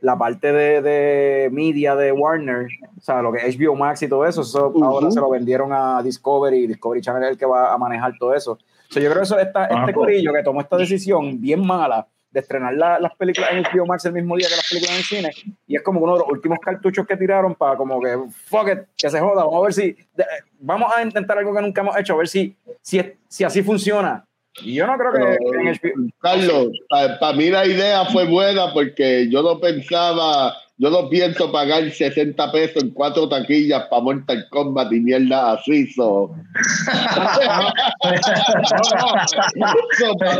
la parte de, de, media de Warner, o sea, lo que es HBO Max y todo eso, eso ahora se lo vendieron a Discovery, Discovery Channel es el que va a manejar todo eso. O sea, yo creo que eso, esta, este corillo que tomó esta decisión bien mala de estrenar las películas en HBO Max el mismo día que las películas en el cine, y es como uno de los últimos cartuchos que tiraron para como que, fuck it, que se joda, vamos a ver si, vamos a intentar algo que nunca hemos hecho, a ver si, si, si así funciona y yo no creo que. Carlos, para mí la idea fue buena porque yo no pensaba, yo no pienso pagar 60 pesos en cuatro taquillas para Mortal Kombat y mierda así. So.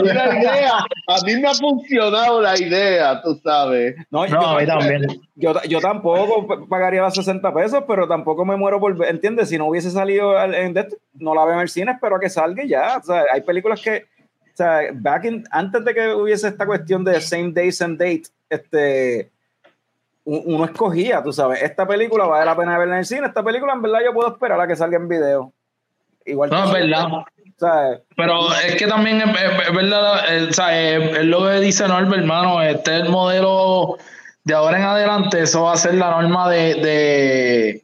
mí la idea, a mí me ha funcionado la idea, tú sabes. No, yo, también. Yo, yo, tampoco pagaría los 60 pesos, pero tampoco me muero por. ¿Entiendes? Si no hubiese salido en no la veo en el cine, espero a que salga y ya. O sea, hay películas que. O sea, back in, antes de que hubiese esta cuestión de same day, same date, este, uno escogía, tú sabes, esta película vale la pena verla en el cine, esta película en verdad yo puedo esperar a que salga en video. Igual no, es verdad. Pero es que también es, verdad, es, lo que dice Norbert, hermano, este es el modelo de ahora en adelante, eso va a ser la norma de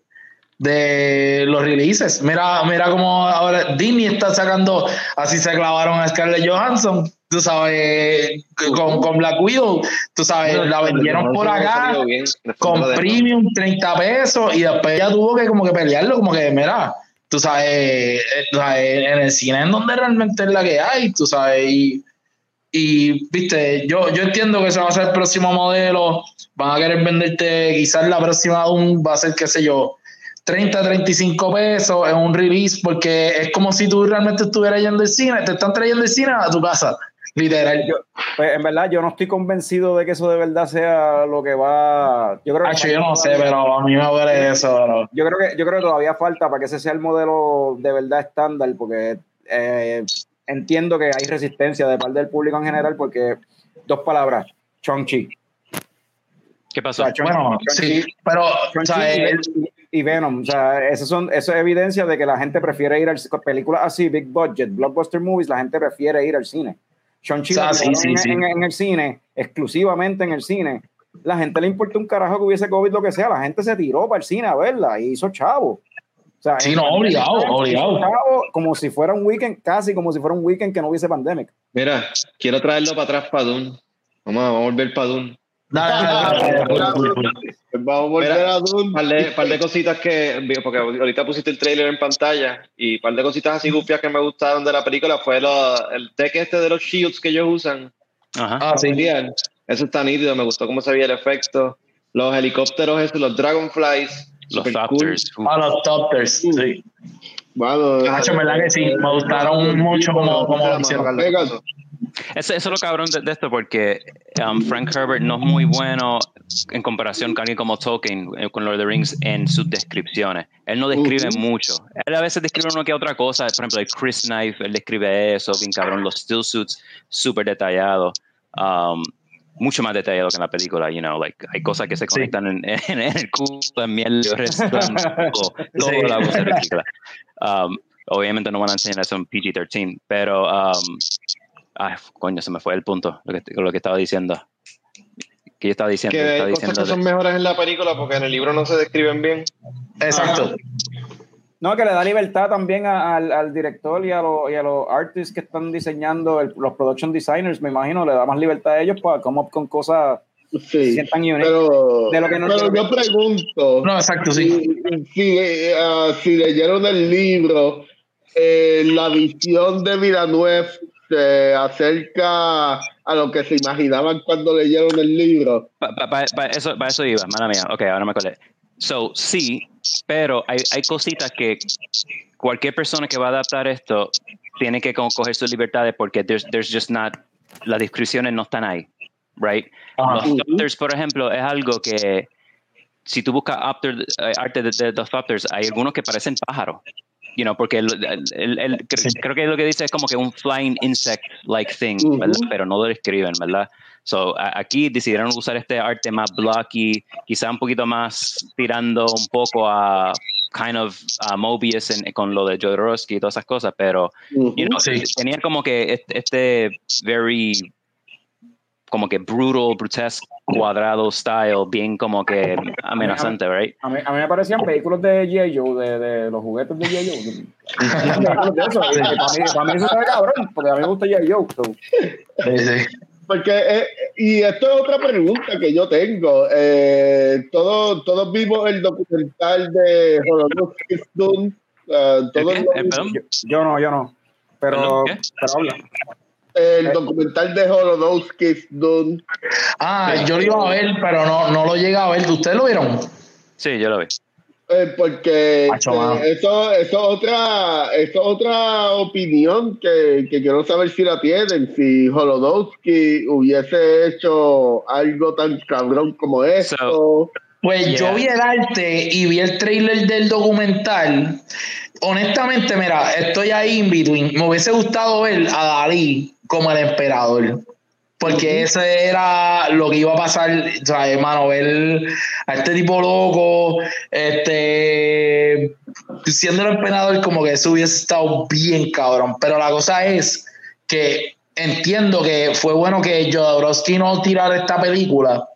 de los releases. Mira, mira cómo ahora Disney está sacando, así se clavaron a Scarlett Johansson, tú sabes, con, con Black Widow, tú sabes, la vendieron por acá con premium 30 pesos y después ya tuvo que como que pelearlo, como que, mira, tú sabes, eh, en el cine en donde realmente es la que hay, tú sabes, y, y viste, yo, yo entiendo que ese va a ser el próximo modelo, van a querer venderte, quizás la próxima Doom va a ser, qué sé yo, 30, 35 pesos en un release, porque es como si tú realmente estuvieras yendo al cine, te están trayendo el cine a tu casa. Literal. Yo, pues, en verdad, yo no estoy convencido de que eso de verdad sea lo que va. Yo creo que. yo no sé, pero a mí me duele eso. Yo creo que yo creo que todavía falta para que ese sea el modelo de verdad estándar, porque eh, entiendo que hay resistencia de parte del público en general, porque dos palabras, Chong-Chi. ¿Qué pasó? bueno, sí, pero y Venom. O sea, eso, son, eso es evidencia de que la gente prefiere ir a películas así, big budget, blockbuster movies, la gente prefiere ir al cine. Shang-Chi ah, en, el cine, exclusivamente en el cine. La gente le importa un carajo que hubiese COVID, lo que sea. La gente se tiró para el cine a verla y hizo chavo. O sea, sí, no, obligado, obligado. como si fuera un weekend, casi como si fuera un weekend que no hubiese pandemia. Mira, quiero traerlo para atrás para Dune. Vamos, a volver para Dune. Vamos a volver a Dune. Par de, par de cositas que, porque ahorita pusiste el trailer en pantalla y par de cositas así gufias que me gustaron de la película fue lo, el tech este de los shields que ellos usan. Ajá. Ah, sí. Eso está nítido, me gustó cómo se veía el efecto. Los helicópteros estos, los dragonflies. Los Thopters. Ah, los Thopters, sí. Bueno, verdad que sí, me gustaron mucho como, como hicieron. Eso, es lo cabrón de, esto, porque um, Frank Herbert no es muy bueno en comparación con alguien como Tolkien eh, con Lord of the Rings en sus descripciones. Él no describe mucho. Él a veces describe una que otra cosa. Por ejemplo, el Chris Knife, él describe eso, bien cabrón. Los still suits, súper detallados. Um, mucho más detallado que en la película, you know, like, hay cosas que se conectan en, en, el culo, en miel, todo, todo sí. la película. Um, obviamente no van a enseñar eso en PG-13, pero um, Ay, coño, se me fue el punto, lo que, lo que estaba diciendo. Que yo estaba diciendo. Que hay cosas que son mejores en la película porque en el libro no se describen bien. Exacto. No, que le da libertad también al, al, director y a, los, y a los artists que están diseñando, los production designers, me imagino, le da más libertad a ellos para come up con cosas sí, sientan pero, de lo que no pero yo pregunto. No, exacto, sí. Si, uh, si leyeron el libro, eh, la visión de Villanueva se acerca a lo que se imaginaban cuando leyeron el libro. Para eso, eso iba, mala mía. Ok, ahora me acordé. So, sí, pero hay, hay cositas que cualquier persona que va a adaptar esto tiene que coger sus libertades porque there's, there's just not, las descripciones no están ahí, right? Los doctors, por ejemplo, es algo que si tú buscas eh, arte de, los doctors, hay algunos que parecen pájaros you know, porque el, el, creo que lo que dice es como que un flying insect like thing, ¿verdad? Pero no lo describen, ¿verdad? So, aquí decidieron usar este arte más blocky, quizá un poquito más tirando un poco a kind of a Mobius con lo de Jodorowsky y todas esas cosas, pero you know, tenía como que este, este very como que brutal, grotesque, cuadrado style, bien como que amenazante, right? A mí, a mí me parecían vehículos de G.I. Joe, de, de los juguetes de G.I. Joe. Para, mí, para mí eso está cabrón, porque a mí me gusta G.I. Joe. so. Sí, sí. Porque, eh, y esto es otra pregunta que yo tengo. Eh, todos, todos vimos el documental de Holocaust is Done. eh, todos. Yo, yo no, yo no. Pero, pero habla. El documental de Holocaust is Done. Ah, yo lo iba a ver, pero no, no lo llegué a ver. ¿Ustedes lo vieron? Sí, yo lo vi. Eh, porque eh, eso, eso es otra, eso es otra opinión que, que quiero saber si la tienen. Si Holodowski hubiese hecho algo tan cabrón como esto. So- Pues Yeah. yo vi el arte y vi el trailer del documental. Honestamente, mira, estoy ahí in between. Me hubiese gustado ver a Dalí como el emperador. Porque ese era lo que iba a pasar, o sea, hermano, ver a este tipo loco, este, siendo el emperador, como que eso hubiese estado bien cabrón. Pero la cosa es que entiendo que fue bueno que Jodorowsky no tirara esta película,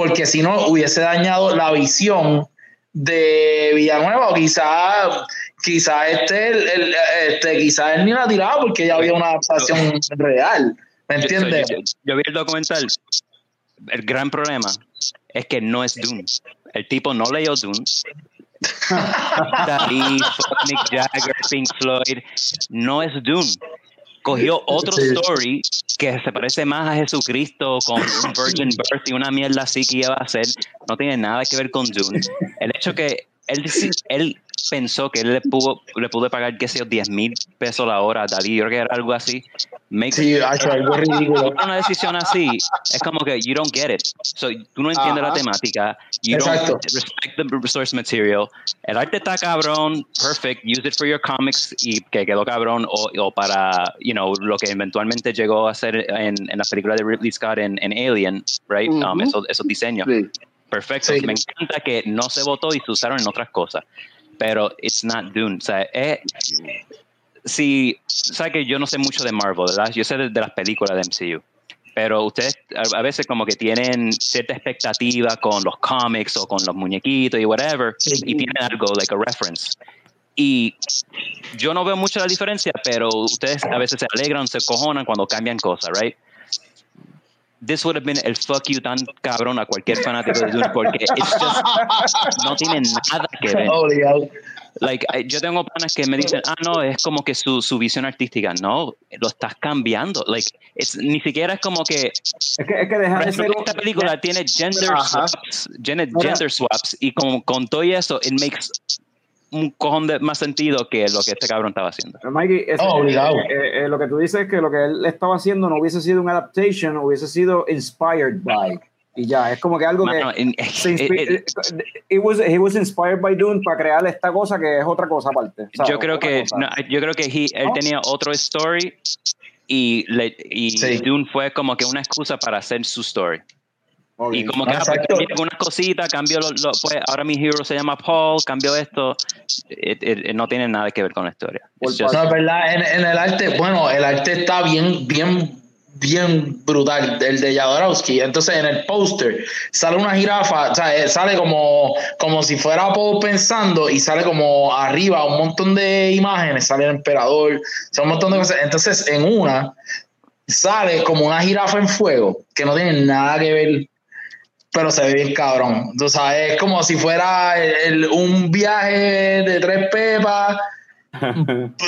porque si no hubiese dañado la visión de Villanueva o quizá quizá este, el- el- este quizá él ni la tiraba porque ya había una adaptación real ¿me entiendes? Yo, yo vi el documental. El gran problema es que no es Dune. El tipo no leyó Dune. Dalí, Mick Jagger, Pink Floyd. No es Dune. Cogió otro story que se parece más a Jesucristo con un Virgin Birth y una mierda así que iba a hacer. No tiene nada que ver con Dune. El hecho que él, él pensó que él le pudo, le pudo pagar, qué sé yo, 10 mil pesos la hora a Dalí, yo creo que era algo así. Makes sí hecho algo ridículo una decisión así es como que you don't get it. So, tú no entiendes Ajá. la temática. You Exacto. don't respect the resource material. El arte está cabrón, perfect. Use it for your comics y que quedó cabrón o, o para, you know, lo que eventualmente llegó a ser en, en la película de Ridley Scott en, en Alien, right? Um, Ujú. esos, esos diseños. Sí. Perfecto. Sí. Me encanta que no se votó y se usaron en otras cosas. Pero it's not Dune. O sea, es, si, sabes que yo no sé mucho de Marvel, ¿verdad? Yo sé de, de las películas de MCU. Pero ustedes a, a veces como que tienen cierta expectativa con los cómics o con los muñequitos y whatever, Sí. y tienen algo, like a reference. Y yo no veo mucho la diferencia, pero ustedes a veces se alegran, se cojonan cuando cambian cosas, right? This would have been el fuck you tan cabrón a cualquier fanático de Dune porque it's just, no tiene nada que ver. Obligado. Like, I- yo tengo panas que me dicen, ah, no, es como que su, su visión artística. No, lo estás cambiando. Like, it's, ni siquiera es como que. Es que, es que deja de ser. esta película tiene gender Ajá. swaps. Gender, Mira. swaps. Y con, con todo eso, it makes un cojón de más sentido que lo que este cabrón estaba haciendo. Mikey, ese- Oh, obligado. eh, eh, lo que tú dices es que lo que él estaba haciendo no hubiese sido un adaptation, hubiese sido inspired by. Y ya, es como que algo Mano, que. in- se it- it- it was, he was inspired by Dune para crear esta cosa que es otra cosa aparte. sea, yo creo que no, yo creo que he- él ¿No? tenía otro story y, le, y Sí. Dune fue como que una excusa para hacer su story. Y como que ah, pues, algunas cositas, cambio lo, lo- pues ahora mi hero se llama Paul, cambio esto, It- it- it no tiene nada que ver con la historia. Just- No, verdad, en, en el arte, bueno, el arte está bien, bien, bien brutal, el de Jodorowsky. Entonces, en el póster sale una jirafa, o sea, eh, sale como, como si fuera Paul pensando y sale como arriba un montón de imágenes, sale el emperador, sale un montón de cosas. Entonces, en una sale como una jirafa en fuego, que no tiene nada que ver pero se ve bien cabrón. Tú sabes, es como si fuera el- un viaje de tres pepas.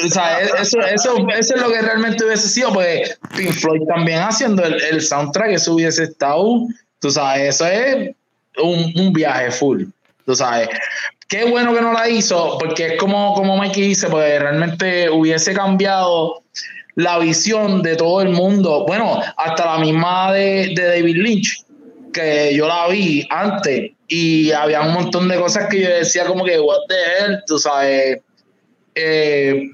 O sea, eso, eso, eso es lo que realmente hubiese sido, pues Pink Floyd también haciendo el, el soundtrack, eso hubiese estado, tú sabes, eso es un, un viaje full, tú sabes. Qué bueno que no la hizo, porque es como, como Mikey dice, pues realmente hubiese cambiado la visión de todo el mundo, bueno, hasta la misma de, de David Lynch, que yo la vi antes y había un montón de cosas que yo decía como que, what the hell, tú sabes, eh,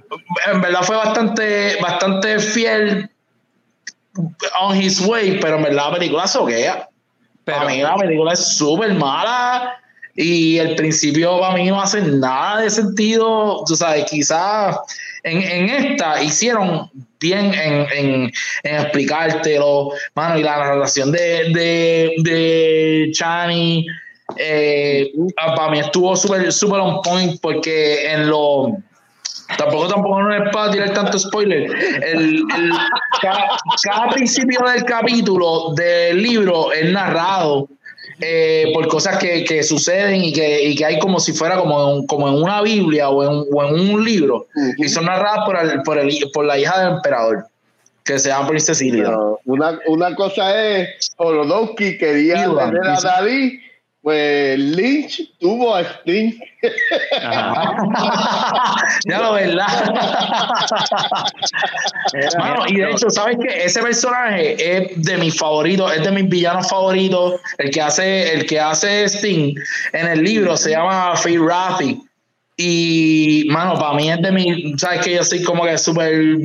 en verdad fue bastante, bastante fiel on his way, pero en verdad la película soquea. Pero- para mí la película es súper mala y el principio para mí no hace nada de sentido. Tú sabes, quizás en, esta hicieron bien en, en, en explicártelo, mano, y la narración de, de, de Chani, eh, para mí estuvo súper super on point porque en lo Tampoco, tampoco no es para tirar tanto spoiler. El, el- cada, cada principio del capítulo del libro es narrado eh, por cosas que, que suceden y que, y que hay como si fuera como en, como en una Biblia o en, o en un libro. Y son narradas por, el, por, el, por la hija del emperador, que se llama Princesa una, una cosa es, Holodowski quería Iwan, tener a. Dalí, pues Lynch tuvo a Sting. ya lo verdad. Mano, y de hecho, ¿sabes qué? Ese personaje es de mis favoritos, es de mis villanos favoritos. El que hace, el que hace Sting en el libro se llama Faye Rafi. Y, mano, para mí es de mi, sabes que yo soy como que súper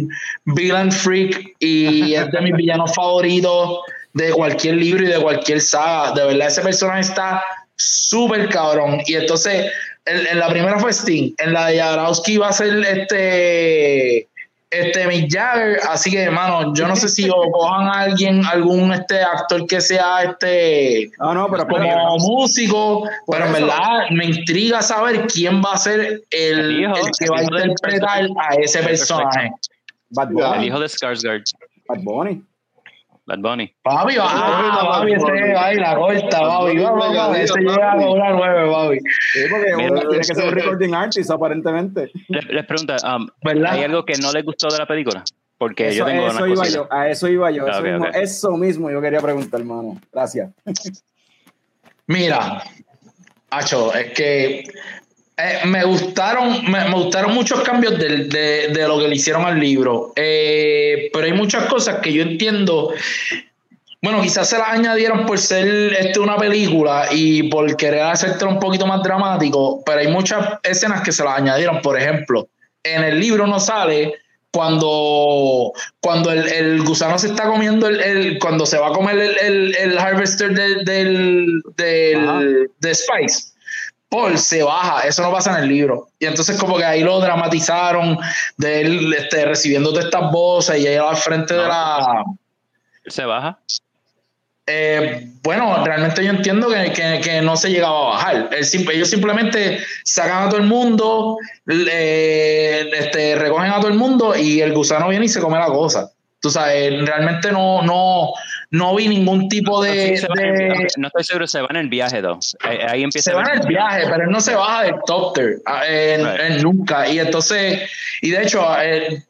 villain freak y es de mis villanos favoritos de cualquier libro y de cualquier saga. De verdad, ese personaje está súper cabrón. Y entonces, en, en la primera fue Sting, en la de Jadrowski va a ser este este Mick Jagger, así que hermano, yo no sé si o cojan a alguien, algún este actor que sea este No, no, pero como músico, pero en verdad me intriga saber quién va a ser el, El hijo, el que el va a interpretar a ese personaje. Bad Ya. El Bunny. hijo de Skarsgård, Bad Bunny. Bad Bunny. Papi, va, ah, papi, ese va y la corta, papi, vamos, vamos, ese llega a cobrar nueve, papi. Sí, porque Mira, uno tiene que ser un recording artist, aparentemente. Les, les pregunto, um. ¿hay algo que no les gustó de la película? Porque Eso, yo tengo eso una iba yo, a eso iba yo. Ah, Eso, mismo, eso mismo yo quería preguntar, hermano. Gracias. Mira, Acho, es que eh, me gustaron, me, me gustaron muchos cambios del- de, de lo que le hicieron al libro. Eh, pero hay muchas cosas que yo entiendo. Bueno, quizás se las añadieron por ser este, una película y por querer hacértelo un poquito más dramático, pero hay muchas escenas que se las añadieron. Por ejemplo, en el libro no sale cuando, cuando el, el gusano se está comiendo, el, el- cuando se va a comer el, el- el harvester del, del, del- de Spice. Paul se baja, eso no pasa en el libro. Y entonces como que ahí lo dramatizaron de él este, recibiendo todas estas voces y ahí al frente de la... ¿Él se baja? Eh, bueno, realmente yo entiendo que, que- que no se llegaba a bajar. Ellos simplemente sacan a todo el mundo, este, recogen a todo el mundo y el gusano viene y se come la cosa. Tú sabes, realmente no, no, no vi ningún tipo de... El de- viaje. no estoy seguro, se va en el viaje, though. Ahí, empieza se va en el viaje, pero él no se baja del topter Right. nunca. Y entonces, y de hecho, eh,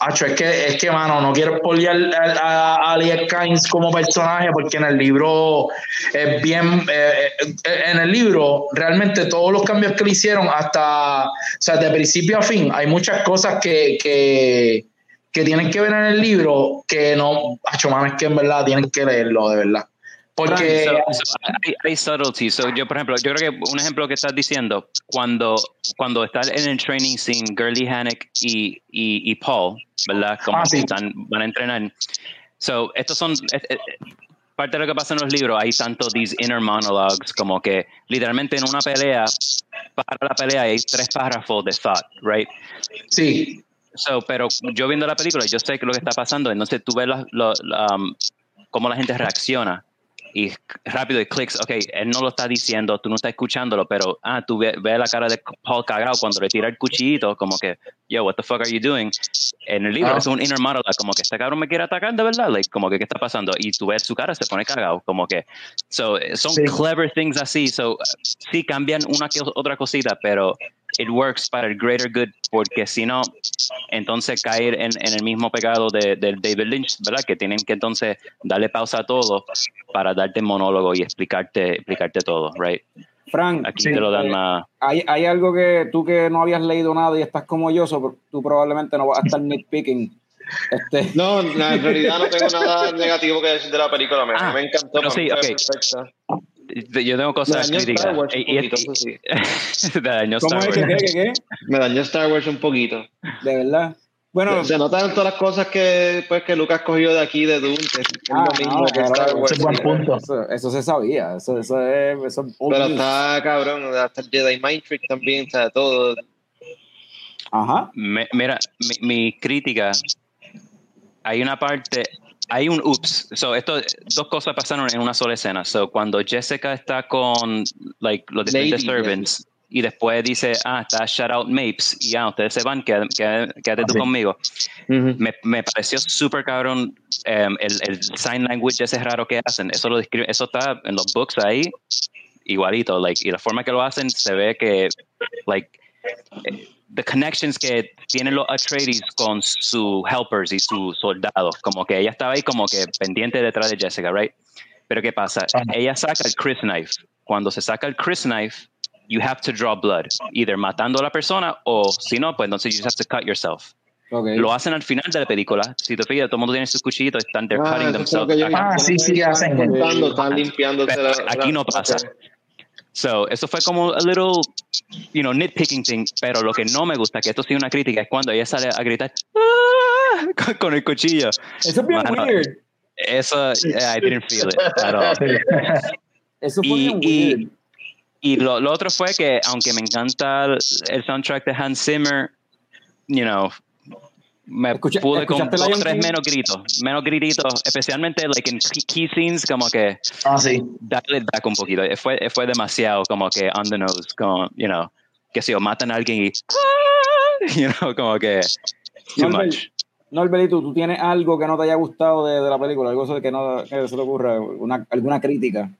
acho, es que, es que, mano, no quiero spoilear a, a, a Kynes como personaje porque en el libro es bien, eh, eh, en el libro realmente todos los cambios que le hicieron hasta, o sea, de principio a fin, hay muchas cosas que, que, que tienen que ver en el libro que no, mano, es que en verdad tienen que leerlo, de verdad. Porque... So- so, hay, hay subtleties. So, yo, por ejemplo, yo creo que un ejemplo que estás diciendo, cuando, cuando estás en el training scene, Gurley Hannock y, y, y Paul, ¿verdad? Como Ah, sí. están, van a entrenar. So, estos son. eh, eh, parte de lo que pasa en los libros, hay tanto these inner monologues, como que literalmente en una pelea, para la pelea hay tres párrafos de thought, right? Sí, So, pero yo viendo la película, yo sé que lo que está pasando, entonces tú ves la- lo- la, um, cómo la gente reacciona y rápido y clicks, ok, él no lo está diciendo, tú no estás escuchándolo, pero ah, tú ves ve la cara de Paul cagado cuando le tira el cuchillito, como que, yo, what the fuck are you doing? En el libro Ah. es un inner monologue, como que este cabrón me quiere atacar de verdad, like, como que, ¿qué está pasando? Y tú ves su cara, se pone cagado, como que, so, eh, son Sí. clever things así, so, sí cambian una que otra cosita, pero it works para el greater good, porque si no, entonces caer en, en el mismo pecado de, de David Lynch, ¿verdad? Que tienen que entonces darle pausa a todo para darte monólogo y explicarte, explicarte todo, right? Frank, Aquí Sí. te lo dan más. hay, hay algo que tú que no habías leído nada y estás como yo, so, tú probablemente no vas a estar nitpicking. Este, No, no, en realidad no tengo nada negativo que decir de la película. Me, Ah, me encantó. pero sí, fue ok. perfecta. Yo tengo Me cosas dañó críticas. Te dañó ¿Cómo Star Wars. qué, qué, qué? Me dañó Star Wars un poquito. De verdad. Bueno, se notan todas las cosas que, pues, que Lucas cogió de aquí de Dune, que es Ah, lo mismo no, que claro, Star Wars. ese es buen punto. eso, eso se sabía. Eso, eso es. Eso es Pero está cabrón, hasta el Jedi Mind Trick también, o sea, todo. Ajá. Me- mira, mi, mi crítica, hay una parte, hay un ups. So, esto, dos cosas pasaron en una sola escena. So, cuando Jessica está con like, los diferentes servants y después dice, ah, está shout out Mapes y ya, ustedes se van, quédate, quédate- tú sí. conmigo. Me, me pareció súper cabrón em, el, el sign language ese raro que hacen. Eso lo describe, eso está en los books ahí, igualito. Like, y la forma que lo hacen se ve que, like, the connections que tienen los Atreides con sus helpers y sus soldados. Como que ella estaba ahí como que pendiente detrás de Jessica, right? Pero ¿qué pasa? Ajá. Ella saca el Chris Knife. Cuando se saca el Chris Knife, you have to draw blood. Either matando a la persona o si no, pues entonces you just have to cut yourself. Ok. Lo hacen al final de la película. Si te fijas, todo el mundo tiene sus cuchillitos, están they're Ah, cutting themselves. Ah, sí, sí, hacen. Están limpiándose Pero la- aquí no pasa. ok. So, eso fue como a little, you know, nitpicking thing. Pero lo que no me gusta, que esto sí una crítica, es cuando ella sale a gritar "Ah", con, con el cuchillo. Eso es bien weird. Eso, I didn't feel it at all. Eso fue Y, bien y, weird. y lo, lo otro fue que, aunque me encanta el, el soundtrack de Hans Zimmer, you know, me Escucha- pude con ¿escuchaste dos tres menos gritos, menos grititos, especialmente like en key, key scenes, como que Ah, sí. darle back un poquito. Fue, fue demasiado como que on the nose, como, you know, que si o matan a alguien y, you know, como que too Norbert, much. Norbelito, ¿tú tienes algo que no te haya gustado de, de la película? Algo que no que se te ocurra, una, alguna crítica.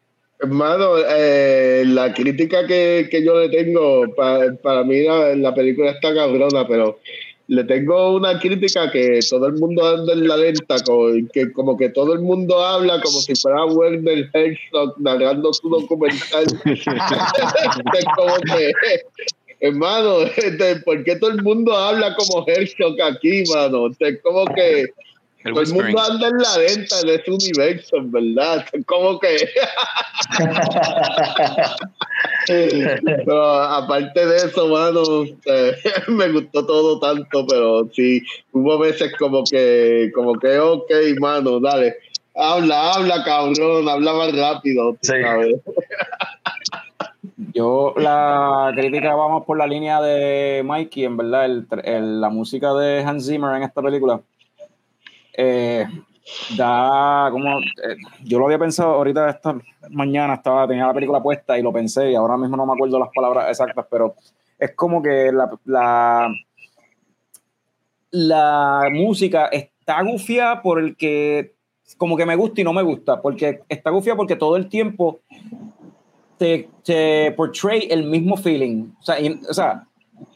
Hermano, eh, la crítica que, que yo le tengo, pa- para mí la, la película está cabrona, pero le tengo una crítica que todo el mundo anda en la lenta, que como que todo el mundo habla como si fuera Werner Herzog narrando su documental. es como que, hermano, este, ¿por qué todo el mundo habla como Herzog aquí, mano? Es como que El todo el mundo anda en la lenta en ese universo, en ¿verdad? Es como que... Pero aparte de eso, mano, eh, me gustó todo tanto, pero sí, hubo veces como que, como que, ok, mano, dale, habla, habla, cabrón, habla más rápido, Sí. ¿sabes? Yo, la crítica, vamos por la línea de Mikey, en verdad, el, el- la música de Hans Zimmer en esta película. eh, da como. eh, yo lo había pensado ahorita esta mañana, estaba, tenía la película puesta y lo pensé, y ahora mismo no me acuerdo las palabras exactas, pero es como que la, la, la música está gufia por el que. Como que me gusta y no me gusta, porque está gufia porque todo el tiempo te, te portray el mismo feeling. O sea, y- o sea,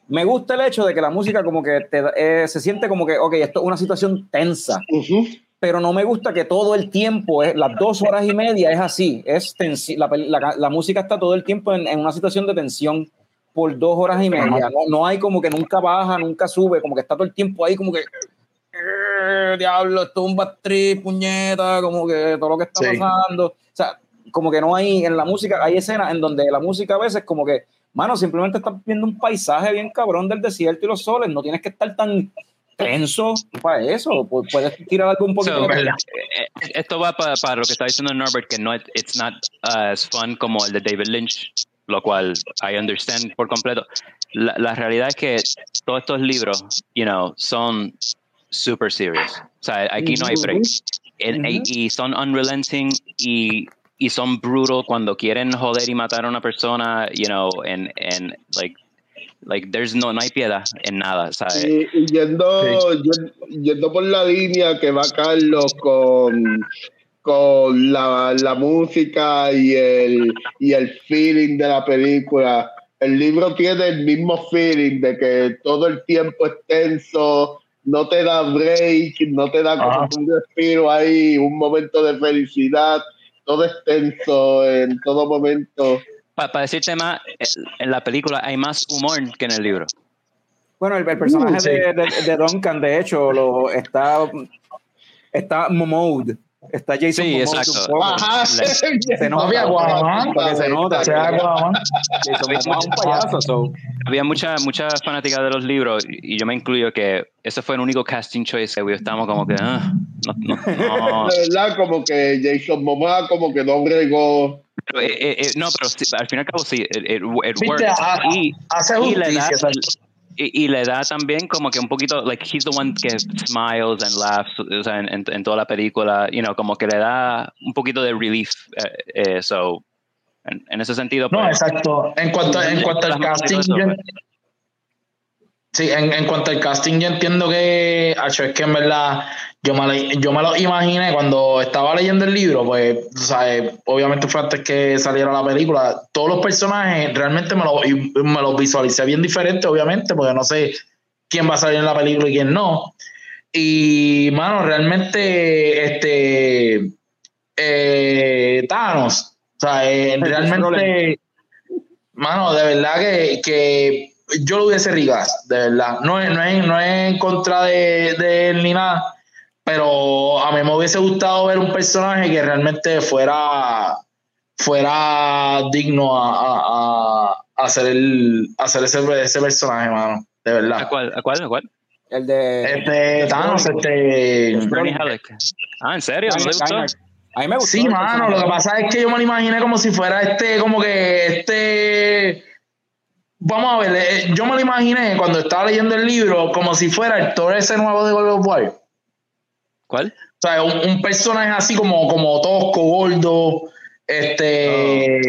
me gusta el hecho de que la música como que te, eh, se siente como que, ok, esto es una situación tensa, Ujú. Pero no me gusta que todo el tiempo, es, las dos horas y media es así, es tensi- la, la, la música está todo el tiempo en, en una situación de tensión por dos horas y media. No, no hay como que nunca baja, nunca sube, como que está todo el tiempo ahí como que... "Eh, Diablo, esto es un bad trip, puñeta, como que todo lo que está Sí. pasando. O sea, como que no hay en la música, hay escenas en donde la música a veces como que, mano, simplemente estás viendo un paisaje bien cabrón del desierto y los soles, no tienes que estar tan tenso para eso, pu- puedes tirar algo un poquito So, eh, eh, esto va para, para lo que está diciendo Norbert, que no es it's not as fun como el de David Lynch, lo cual I understand por completo. La, la realidad es que todos estos libros, you know, son super serious. O sea, aquí no hay break. El- Ujú. Y son unrelenting y, y son brutal cuando quieren joder y matar a una persona, you know, and, and like, like there's no, no hay piedad en nada, ¿sabes? Y, y yendo, yen- yendo por la línea que va Carlos con, con la, la música y el, y el feeling de la película, el libro tiene el mismo feeling de que todo el tiempo es tenso, no te da break, no te da como Ajá. un respiro ahí, un momento de felicidad, todo es tenso en todo momento. Para decirte más, eh, en la película hay más humor que en el libro. Bueno, el, el personaje Uh, sí. de, de- de Duncan, de hecho, lo, está, está Momode. Está Jason Sí, Momoa exacto. Ajá. Se nota, Había porque se nota. Se. Jason un payaso, so. Había mucha, mucha fanática de los libros y yo me incluyo que ese fue el único casting choice que estábamos como que, ah, no, no, no. De verdad, como que Jason Momoa como que no bregó. Pero, eh, eh, eh, no, pero sí, al fin y al cabo sí, it, it- works. a- Y, Hace justicia. ¿sabes? y, y le da también como que un poquito, like, he's the one que smiles and laughs, o sea, en, en, en toda la película, you know, como que le da un poquito de relief, eh, so, en, en ese sentido. No, pues, exacto. En cuanto, en cuanto al casting, yo, sí, en, en cuanto al casting, yo entiendo que, acho, es que en verdad, yo me, lo, yo me lo imaginé cuando estaba leyendo el libro, pues, o sea, obviamente fue antes que saliera la película. Todos los personajes realmente me los me los visualicé bien diferente, obviamente, porque no sé quién va a salir en la película y quién no. Y, mano, realmente, este, eh, Thanos, o sea, eh, realmente, mano, de verdad que, que yo lo hubiese rigas, de verdad. No es, no es, no es en contra de, de él ni nada, pero a mí me hubiese gustado ver un personaje que realmente fuera, fuera digno a, a, a hacer, el, hacer ese, ese personaje, mano, de verdad. ¿A cuál? ¿A cuál? ¿A cuál? El de. Este, Thanos, este. Bernie Halleck. Ah, ¿en serio? ¿No gustó? A mí me gustó. Sí, mano, lo que pasa es que yo me lo imaginé como si fuera este, como que este. Vamos a ver, eh, yo me lo imaginé cuando estaba leyendo el libro como si fuera el Thor ese nuevo de God of War. ¿Cuál? O sea, un, un personaje así como, como tosco, gordo, este...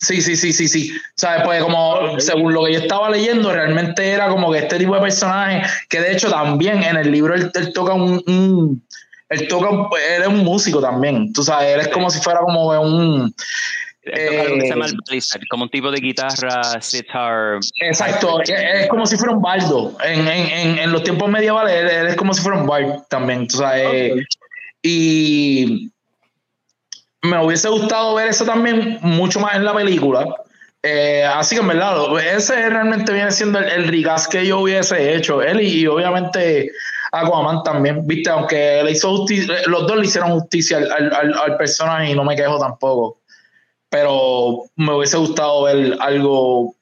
Sí, sí, sí, sí, sí. O sea, pues como según lo que yo estaba leyendo, realmente era como que este tipo de personaje, que de hecho también en el libro él, él toca un, un- él toca, un- él es un músico también. Tú sabes, él es como si fuera como un... Esto es algo que se llama Eh, el Blizzard, como un tipo de guitarra, sitar. Exacto, es, como si fuera un bardo. En, en, en, los tiempos medievales, es como si fuera un bardo también, sabes. Ok. Y me hubiese gustado ver eso también mucho más en la película. Eh, así que en verdad, ese realmente viene siendo el, el rigas que yo hubiese hecho. Él y, y obviamente Aquaman también, viste, aunque le hizo justicia, los dos le hicieron justicia al, al- al personaje y no me quejo tampoco. Pero me hubiese gustado ver algo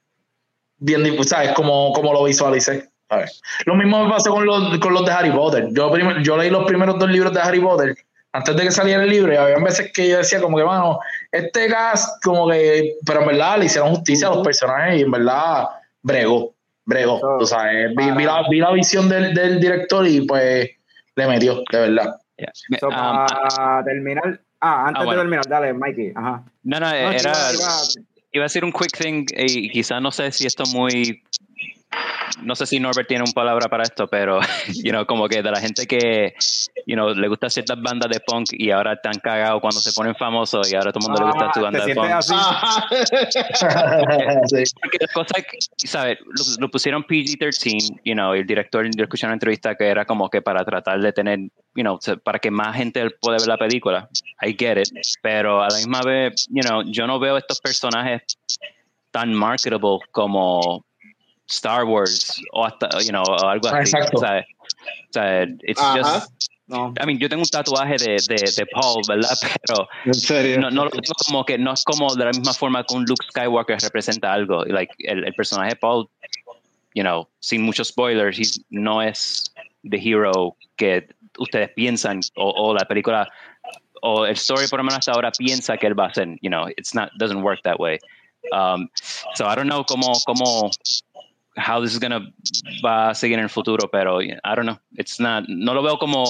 bien, ¿sabes? Como, como lo visualicé. ¿sabes? Lo mismo me pasó con los, con los de Harry Potter. Yo, yo leí los primeros dos libros de Harry Potter antes de que saliera el libro y había veces que yo decía como que, mano, este cast como que, pero en verdad le hicieron justicia a los personajes y en verdad bregó, bregó. So, tú sabes, vi, vi la, vi la visión del, del director y pues le metió, de verdad. Yeah. So, Um, para terminar. Ah, antes ah, bueno. de terminar, dale, Mikey. Ajá. no, no, No, era. iba- a decir un quick thing y quizás no sé si esto muy no sé si Norbert tiene una palabra para esto, pero you know, como que de la gente que you know, le gusta ciertas bandas de punk y ahora están cagados cuando se ponen famosos y ahora a todo el mundo le gusta Ah, su banda ¿te de punk. así? Sí. Porque la cosa que, ¿sabes? Lo, lo pusieron PG-13, you know, y el director, yo escuché una entrevista que era como que para tratar de tener, you know, para que más gente pueda ver la película. I get it. Pero a la misma vez, you know, yo no veo estos personajes tan marketable como Star Wars o hasta, you know, o algo así. Exacto. ¿sabes? O sea, it's Ajá. just, No. I mean, yo tengo un tatuaje de, de, de Paul, ¿verdad? Pero En serio. no, no lo digo como que no es como de la misma forma que un Luke Skywalker representa algo. Like, el, el personaje de Paul, you know, sin muchos spoilers, he's- no es the hero que ustedes piensan o, o la película o el story por lo menos hasta ahora piensa que él va a ser. You know, it's not doesn't work that way. Um, so I don't know cómo cómo how this is gonna va a seguir en el futuro, pero I don't know. It's not no lo veo como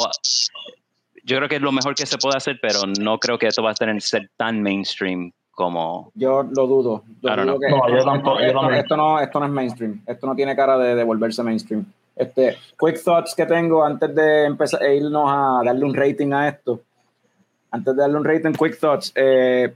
yo creo que es lo mejor que se puede hacer, pero no creo que esto va a tener ser tan mainstream como Yo lo dudo. Yo que- No, yo esto, yo esto no, esto no es mainstream. Esto no tiene cara de, de volverse mainstream. Este, quick thoughts que tengo antes de empezar e irnos a darle un rating a esto. Antes de darle un rating, quick thoughts. Eh,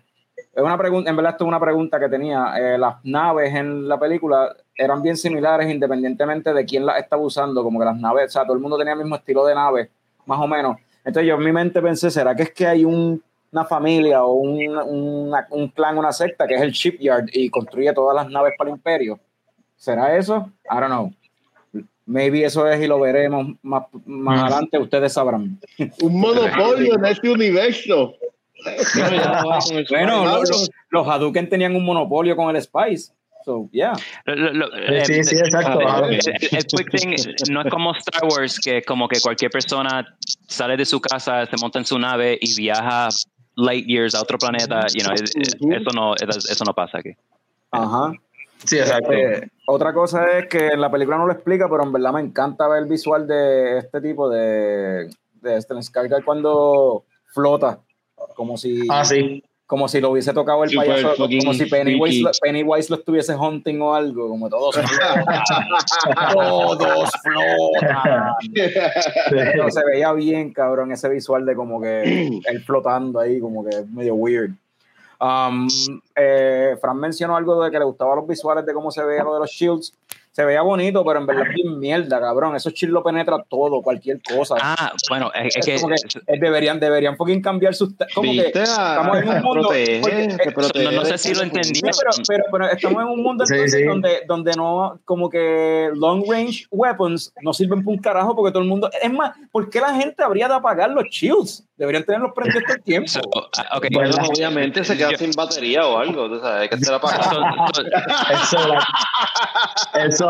es una pregunta, en verdad esto es una pregunta que tenía. Eh, las naves en la película eran bien similares independientemente de quién las estaba usando, como que las naves, o sea, todo el mundo tenía el mismo estilo de nave, más o menos. Entonces yo en mi mente pensé, ¿será que es que hay un- una familia o un, una- un clan, una secta que es el shipyard y construye todas las naves para el imperio? ¿Será eso? I don't know. Maybe eso es y lo veremos más, más adelante, ustedes sabrán. Un monopolio en este universo. Bueno, lo- lo- los Hadouken tenían un monopolio con el Spice. So, yeah. Lo- lo- Sí, sí, exacto. el- quick thing no es como Star Wars, que como que cualquier persona sale de su casa, se monta en su nave y viaja light years a otro planeta. You know, eh, Ujú. eso, no, eso no pasa aquí. Ajá. Sí, exacto. Eh, otra cosa es que en la película no lo explica, pero en verdad me encanta ver el visual de este tipo de, de Stellan cuando flota, como si Ah, sí. Como si lo hubiese tocado el Super payaso, como si Pennywise lo, Pennywise lo estuviese hunting o algo, como todos flotan, todos flotan. Pero se veía bien, cabrón, ese visual de como que él flotando ahí, como que medio weird. Um, eh, Fran mencionó algo de que le gustaban los visuales de cómo se veía lo de los shields. Se veía bonito, pero en verdad es bien mierda, cabrón. Esos shields lo penetra todo, cualquier cosa. Ah, bueno, es, es Es que como que, eh, deberían, deberían fucking cambiar sus. Como que estamos en un Te mundo. protege, porque, eh, protege. no- no sé si lo entendí. Pero, pero, pero estamos en un mundo Sí, entonces sí. Donde, donde no, como que long range weapons no sirven para un carajo porque todo el mundo. Es más, ¿por qué la gente habría de apagar los shields? Deberían tenerlos prendidos todo el tiempo. so, ah, ok. Bueno, ¿Verdad? obviamente se queda Yo- sin batería o algo, tú sabes, hay que hacer so- apagado. so-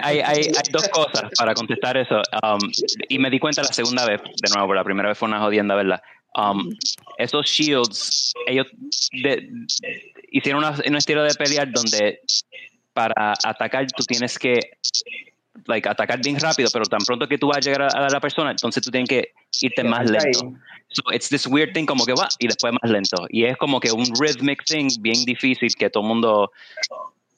Hay, hay, hay dos cosas para contestar eso. Um, y me di cuenta la segunda vez, de nuevo, la primera vez fue una jodienda, ¿verdad? Um, esos shields, ellos de- hicieron una- un estilo de pelear donde para atacar tú tienes que like, atacar bien rápido, pero tan pronto que tú vas a llegar a, a la persona, entonces tú tienes que irte más lento. ahí. So it's this weird thing como que va y después más lento. Y es como que un rhythmic thing bien difícil que todo el mundo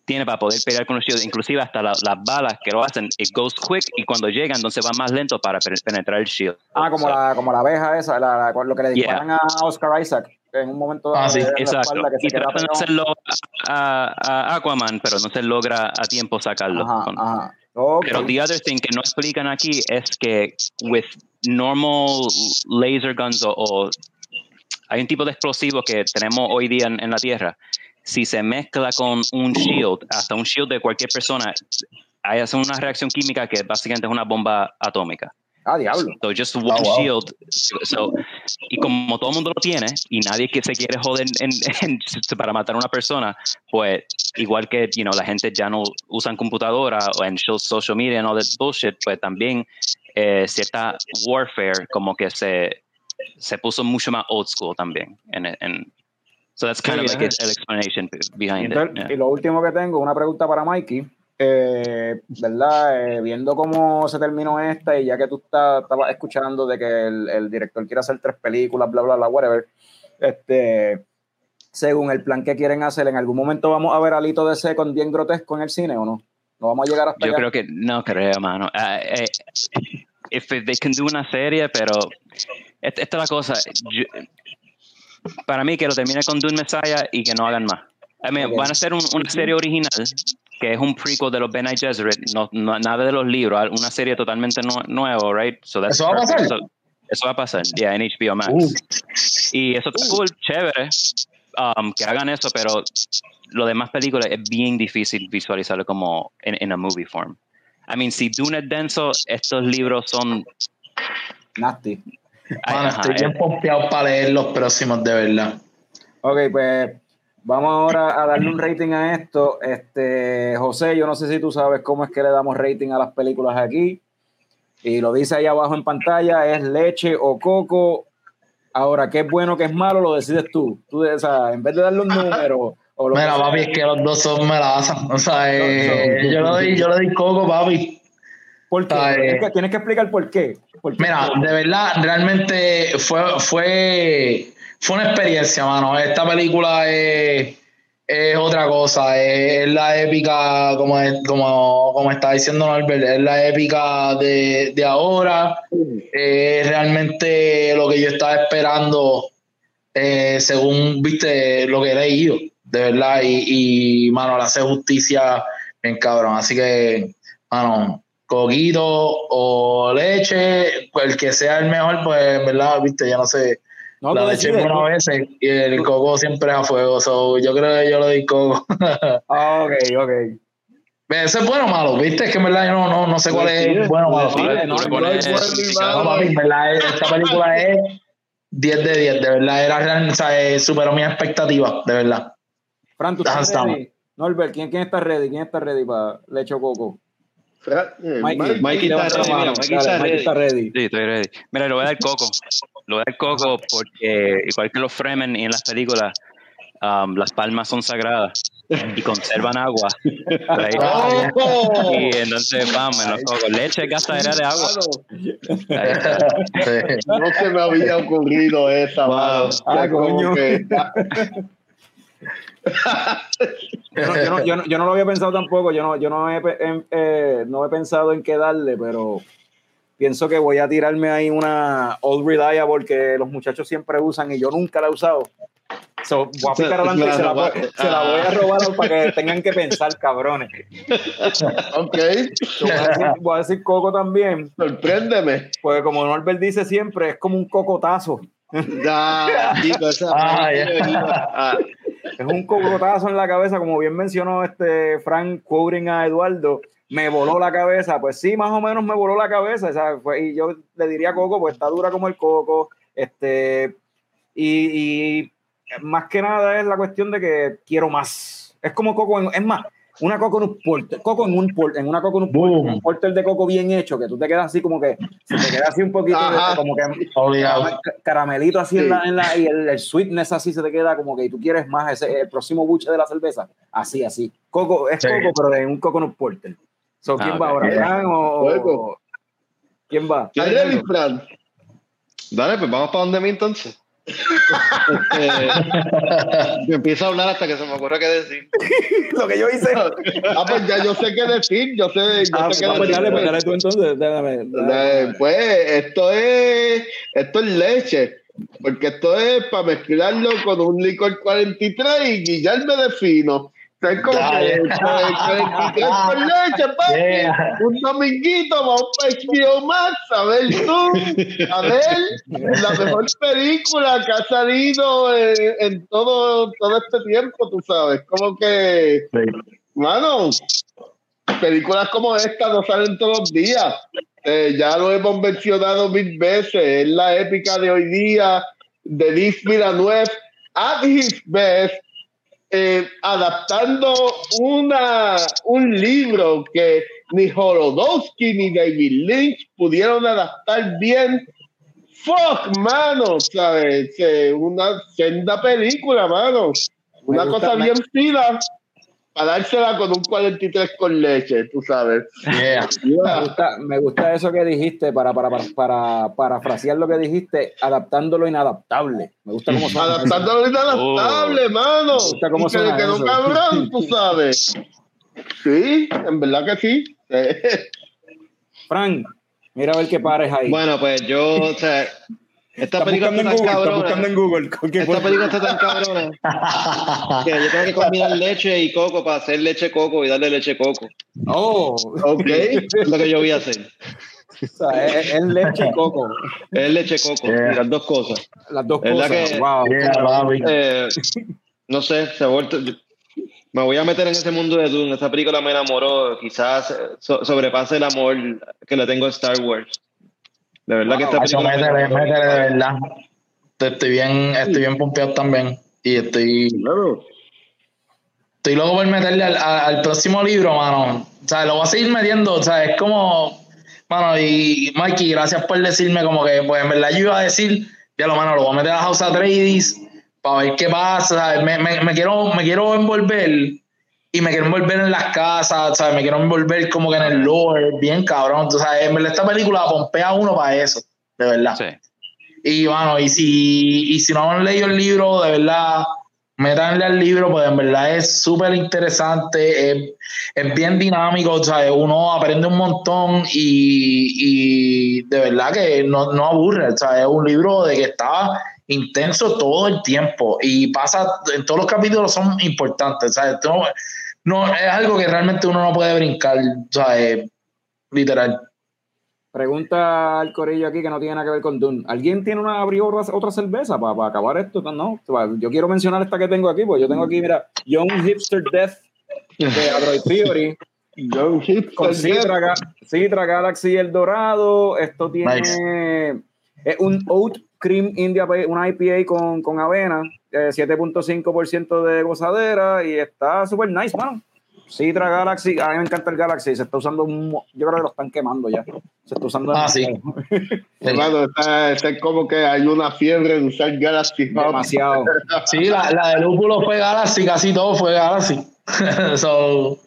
tiene para poder pelear con los shields. Inclusive hasta la- las balas que lo hacen, it goes quick y cuando llegan entonces va más lento para pe- penetrar el shield. Ah, como, So, la, como la abeja esa, la, la- lo que le Yeah. disparan a Oscar Isaac en un momento Ah, sí, Exacto. que Y tratan de hacerlo a, a Aquaman, pero no se logra a tiempo sacarlo. Ajá, Con- ajá. Ok. Pero the other thing que no explican aquí es que with normal laser guns o, o- hay un tipo de explosivo que tenemos hoy día en, en la Tierra. Si se mezcla con un shield, hasta un shield de cualquier persona, hay una reacción química que básicamente es una bomba atómica. Ah, diablo. So just one wow. shield. So, y como todo el mundo lo tiene y nadie que se quiere joder en- en- para matar a una persona, pues igual que you know, la gente ya no usan computadora o en social media and all that bullshit, pues también eh, cierta warfare como que se, se puso mucho más old school también. En, en, so that's kind of like it- el explanation behind entonces- it. yeah. y lo último que tengo, una pregunta para Mikey. Eh, ¿Verdad? Eh, viendo cómo se terminó esta y ya que tú estabas escuchando de que el, el director quiere hacer tres películas, bla, bla, bla, whatever. Este, según el plan que quieren hacer, ¿en algún momento vamos a ver a Lito DC con bien grotesco en el cine o no? ¿No vamos a llegar hasta Yo allá? creo que no creo, mano. Ah, eh, if they can do una serie, pero esta, esta es la cosa. Yo- para mí que lo termine con Dune Messiah y que no hagan más. I mean. Van a hacer un- una serie original que es un prequel de los Ben Gesserit, no, no- nada de los libros, una serie totalmente nue- nuevo, right? So that's ¿Eso va a pasar? So- eso va a pasar, ya en HBO Max. Uh. Y eso está cool, chévere, um, que hagan eso, pero lo demás películas es bien difícil visualizarlo como en, en a movie form. I mean, si Dune es denso, estos libros son... Nasty. Ajá, estoy bien pompeado para leer los próximos, de verdad. Ok, pues vamos ahora a darle un rating a esto. Este, José, yo no sé si tú sabes cómo es que le damos rating a las películas aquí. Y lo dice ahí abajo en pantalla, es leche o coco. Ahora, qué es bueno, qué es malo, lo decides tú. Tú, o sea, en vez de darle un número o lo que Mira, sea, papi, es que los dos son melazas. O sea, eh, yo, le doy, yo le doy coco, papi. ¿Por qué? Ay. Tienes que, tienes que explicar por qué. ¿Por qué? Mira, de verdad, realmente fue, fue, fue una experiencia, mano. Esta película es, es otra cosa. Es, es la épica, como, es- como, como está diciendo Norbert, es la épica de, de ahora. Es realmente lo que yo estaba esperando, eh, según viste lo que he leído, de verdad. Y, y mano, le hace justicia bien cabrón. Así que, mano, coquito o leche, el que sea el mejor, pues en verdad, viste, ya no sé. No, la leche es decides. buena a veces y el coco siempre es a fuego. so, yo creo que yo le doy coco. Ah, ok, ok. Eso es bueno o malo, viste, es que en verdad yo no, no, no sé cuál es bueno o malo. no, papi, en verdad, esta película es 10 de 10, de verdad, era real, o sea, eh, superó mis expectativas, de verdad. Fran, ¿tú estás ready? Norbert, ¿quién, ¿quién está ready? ¿Quién está ready para leche o coco? Eh, levanta está ready, mira, Mikey Dale, está Mikey ready. está ready. Sí, estoy ready. Mira, le voy a dar coco. Le voy a dar coco porque, igual que los Fremen y en las películas, um, las palmas son sagradas. y conservan agua. Y entonces, vamos, en los cocos, leche gastadera de agua. No se me había ocurrido esa, Wow. mano. Ah, coño. que- Yo no, yo, no, yo, no, yo no lo había pensado tampoco, yo no, yo no, he, eh, no he pensado en qué darle, pero pienso que voy a tirarme ahí una Old Reliable que los muchachos siempre usan y yo nunca la he usado. So, voy a picar adelante y se la, voy, se la voy a robar para que tengan que pensar, cabrones. ok, So, voy, a decir, voy a decir coco también, sorpréndeme. porque como Norbert dice siempre, es como un cocotazo. Ya, chico, esa Ah, ya. Ah, Es un cocotazo en la cabeza, como bien mencionó este Frank quoting a Eduardo, me voló la cabeza. Pues sí, más o menos me voló la cabeza. sea, fue- y yo le diría a Coco, pues está dura como el coco. Este, y, y más que nada es la cuestión de que quiero más. Es como coco, en- es más, una coco en un porter, coco en un porter, en una coco en un porter, un porter de coco bien hecho, que tú te quedas así como que, se te queda así un poquito, de- como que Obligado. Caramelito así Sí. en la, en la- y el, el sweetness así se te queda como que tú quieres más ese el próximo buche de la cerveza. Así así. Coco es Sí. coco pero en un coconut porter so, ¿quién Ah, va ahora Fran o, o- quién va ¿Estás ready, Fran? Dale, pues vamos para donde mí entonces. Este, yo empiezo a hablar hasta que se me ocurra qué decir. lo que yo hice Ah, pues ya yo sé qué decir, yo sé, yo ah, sé qué pues decir. dale pues dale tú entonces dame, Eh, Pues esto es, esto es leche, porque esto es para mezclarlo con un licor 43 y guillarme de fino. O sea, es como Ya, que ya. 43 con leche, papi. Yeah. Un dominguito, vamos para HBO Max, a ver tú, a ver la mejor película que ha salido en, en todo, todo este tiempo, tú sabes. Como que, mano, películas como esta no salen todos los días. Eh, ya lo hemos mencionado mil veces. Es la épica de hoy día de Luis Villanueva at his best, eh, adaptando una, un libro que ni Holodowski ni David Lynch pudieron adaptar bien. Fuck, mano, ¿sabes? Eh, una senda película, mano. Una gusta- cosa bien fina para dársela con un 43 con leche, tú sabes. Yeah. me gusta, me gusta eso que dijiste para, para, para, para parafrasear lo que dijiste adaptando lo inadaptable me gusta cómo suena. Adaptando lo inadaptable, mano. Me gusta cómo Y que le suena quedó cabrón, tú sabes. Sí, en verdad que sí. Frank mira a ver qué pares ahí Bueno, pues yo, o sea, esta película buscando, está tan buscando cabrona. en Google. ¿Con qué Esta película está tan cabrona que yo tengo que combinar leche y coco para hacer leche coco y darle leche coco. Oh, ok. Es lo que yo voy a hacer. o sea, es, es leche y coco. Es leche coco Yeah. y las dos cosas. Las dos ¿Verdad cosas. que- wow. Yeah. Eh, no sé, se ha vuelto. Me voy a meter en ese mundo de Dune. Esta película me enamoró. Quizás eh, so- sobrepase el amor que le tengo a Star Wars. De verdad que esta película. métele, métele de verdad. Estoy bien, estoy bien pompeado también. Y estoy, Claro. estoy loco por meterle al, al próximo libro, mano. O sea, lo voy a seguir metiendo. O sea, es como, mano, y Mikey, gracias por decirme como que, pues en verdad yo iba a decir, ya lo, mano, lo voy a meter a House of Atreides para ver qué pasa. Me, me, me quiero, me quiero envolver y me quiero envolver en las casas, ¿sabes? Me quiero envolver como que en el lore, bien cabrón. O sea, en verdad esta película pompea a uno para eso, de verdad. Sí. Y bueno, y si, y si no han leído el libro, de verdad, métanle al libro, pues en verdad es súper interesante, es, es bien dinámico, o sea, uno aprende un montón y, y de verdad que no, no aburre, sea, es un libro de que está intenso todo el tiempo y pasa, en todos los capítulos son importantes, o sea, esto no, es algo que realmente uno no puede brincar, o sea, es literal. Pregunta al corillo aquí que no tiene nada que ver con Dune. ¿Alguien tiene una abrió otra, otra cerveza para acabar esto? No, yo quiero mencionar esta que tengo aquí, pues yo tengo aquí, mira, Young Hipster Death de Android Theory. John Hipster con Citra, Citra Galaxy El Dorado. Esto tiene es un Oat Cream India, una IPA con, con avena, eh, 7.5% de gozadera y está súper nice, man. Citra Galaxy, a mí me encanta el Galaxy, se está usando, un yo creo que lo están quemando ya. Se está usando Ah, sí. Hermano, está, está como que hay una fiebre de usar Galaxy demasiado. Sí, la, la de Lúpulo fue Galaxy, casi todo fue Galaxy. so,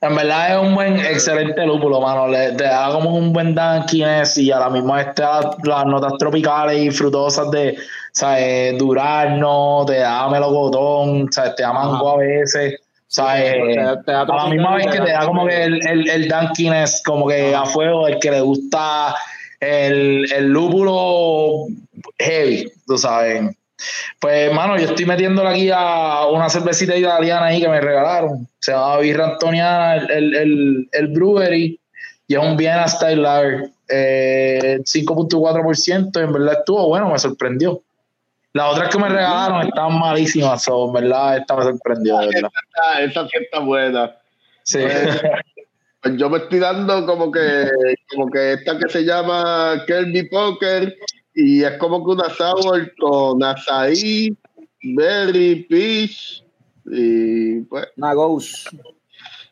en verdad es un buen, excelente lúpulo, mano. Le, te da como un buen dankiness y a la misma vez te da las notas tropicales y frutosas de, ¿sabes? Durazno, te da melocotón, ¿sabes? Te da mango a veces. ¿sabes? te da- te da a la misma vez que te da como que el, el, el dankiness como que a fuego, el que le gusta el, el lúpulo heavy, tú sabes. Pues, hermano, yo estoy metiéndole aquí a una cervecita italiana ahí que me regalaron. Se llama Birra Antoniana, el, el, el, el brewery, y es un Vienna Style Lager. Eh, 5.4%, en verdad estuvo bueno, me sorprendió. Las otras que me regalaron estaban malísimas, so, en verdad, esta me sorprendió, de verdad. Ah, esa sí está buena. Sí. Pues yo me estoy dando como que, como que esta que se llama Kirby Poker y es como que una sour con açaí, berry, peach y pues Una ghost.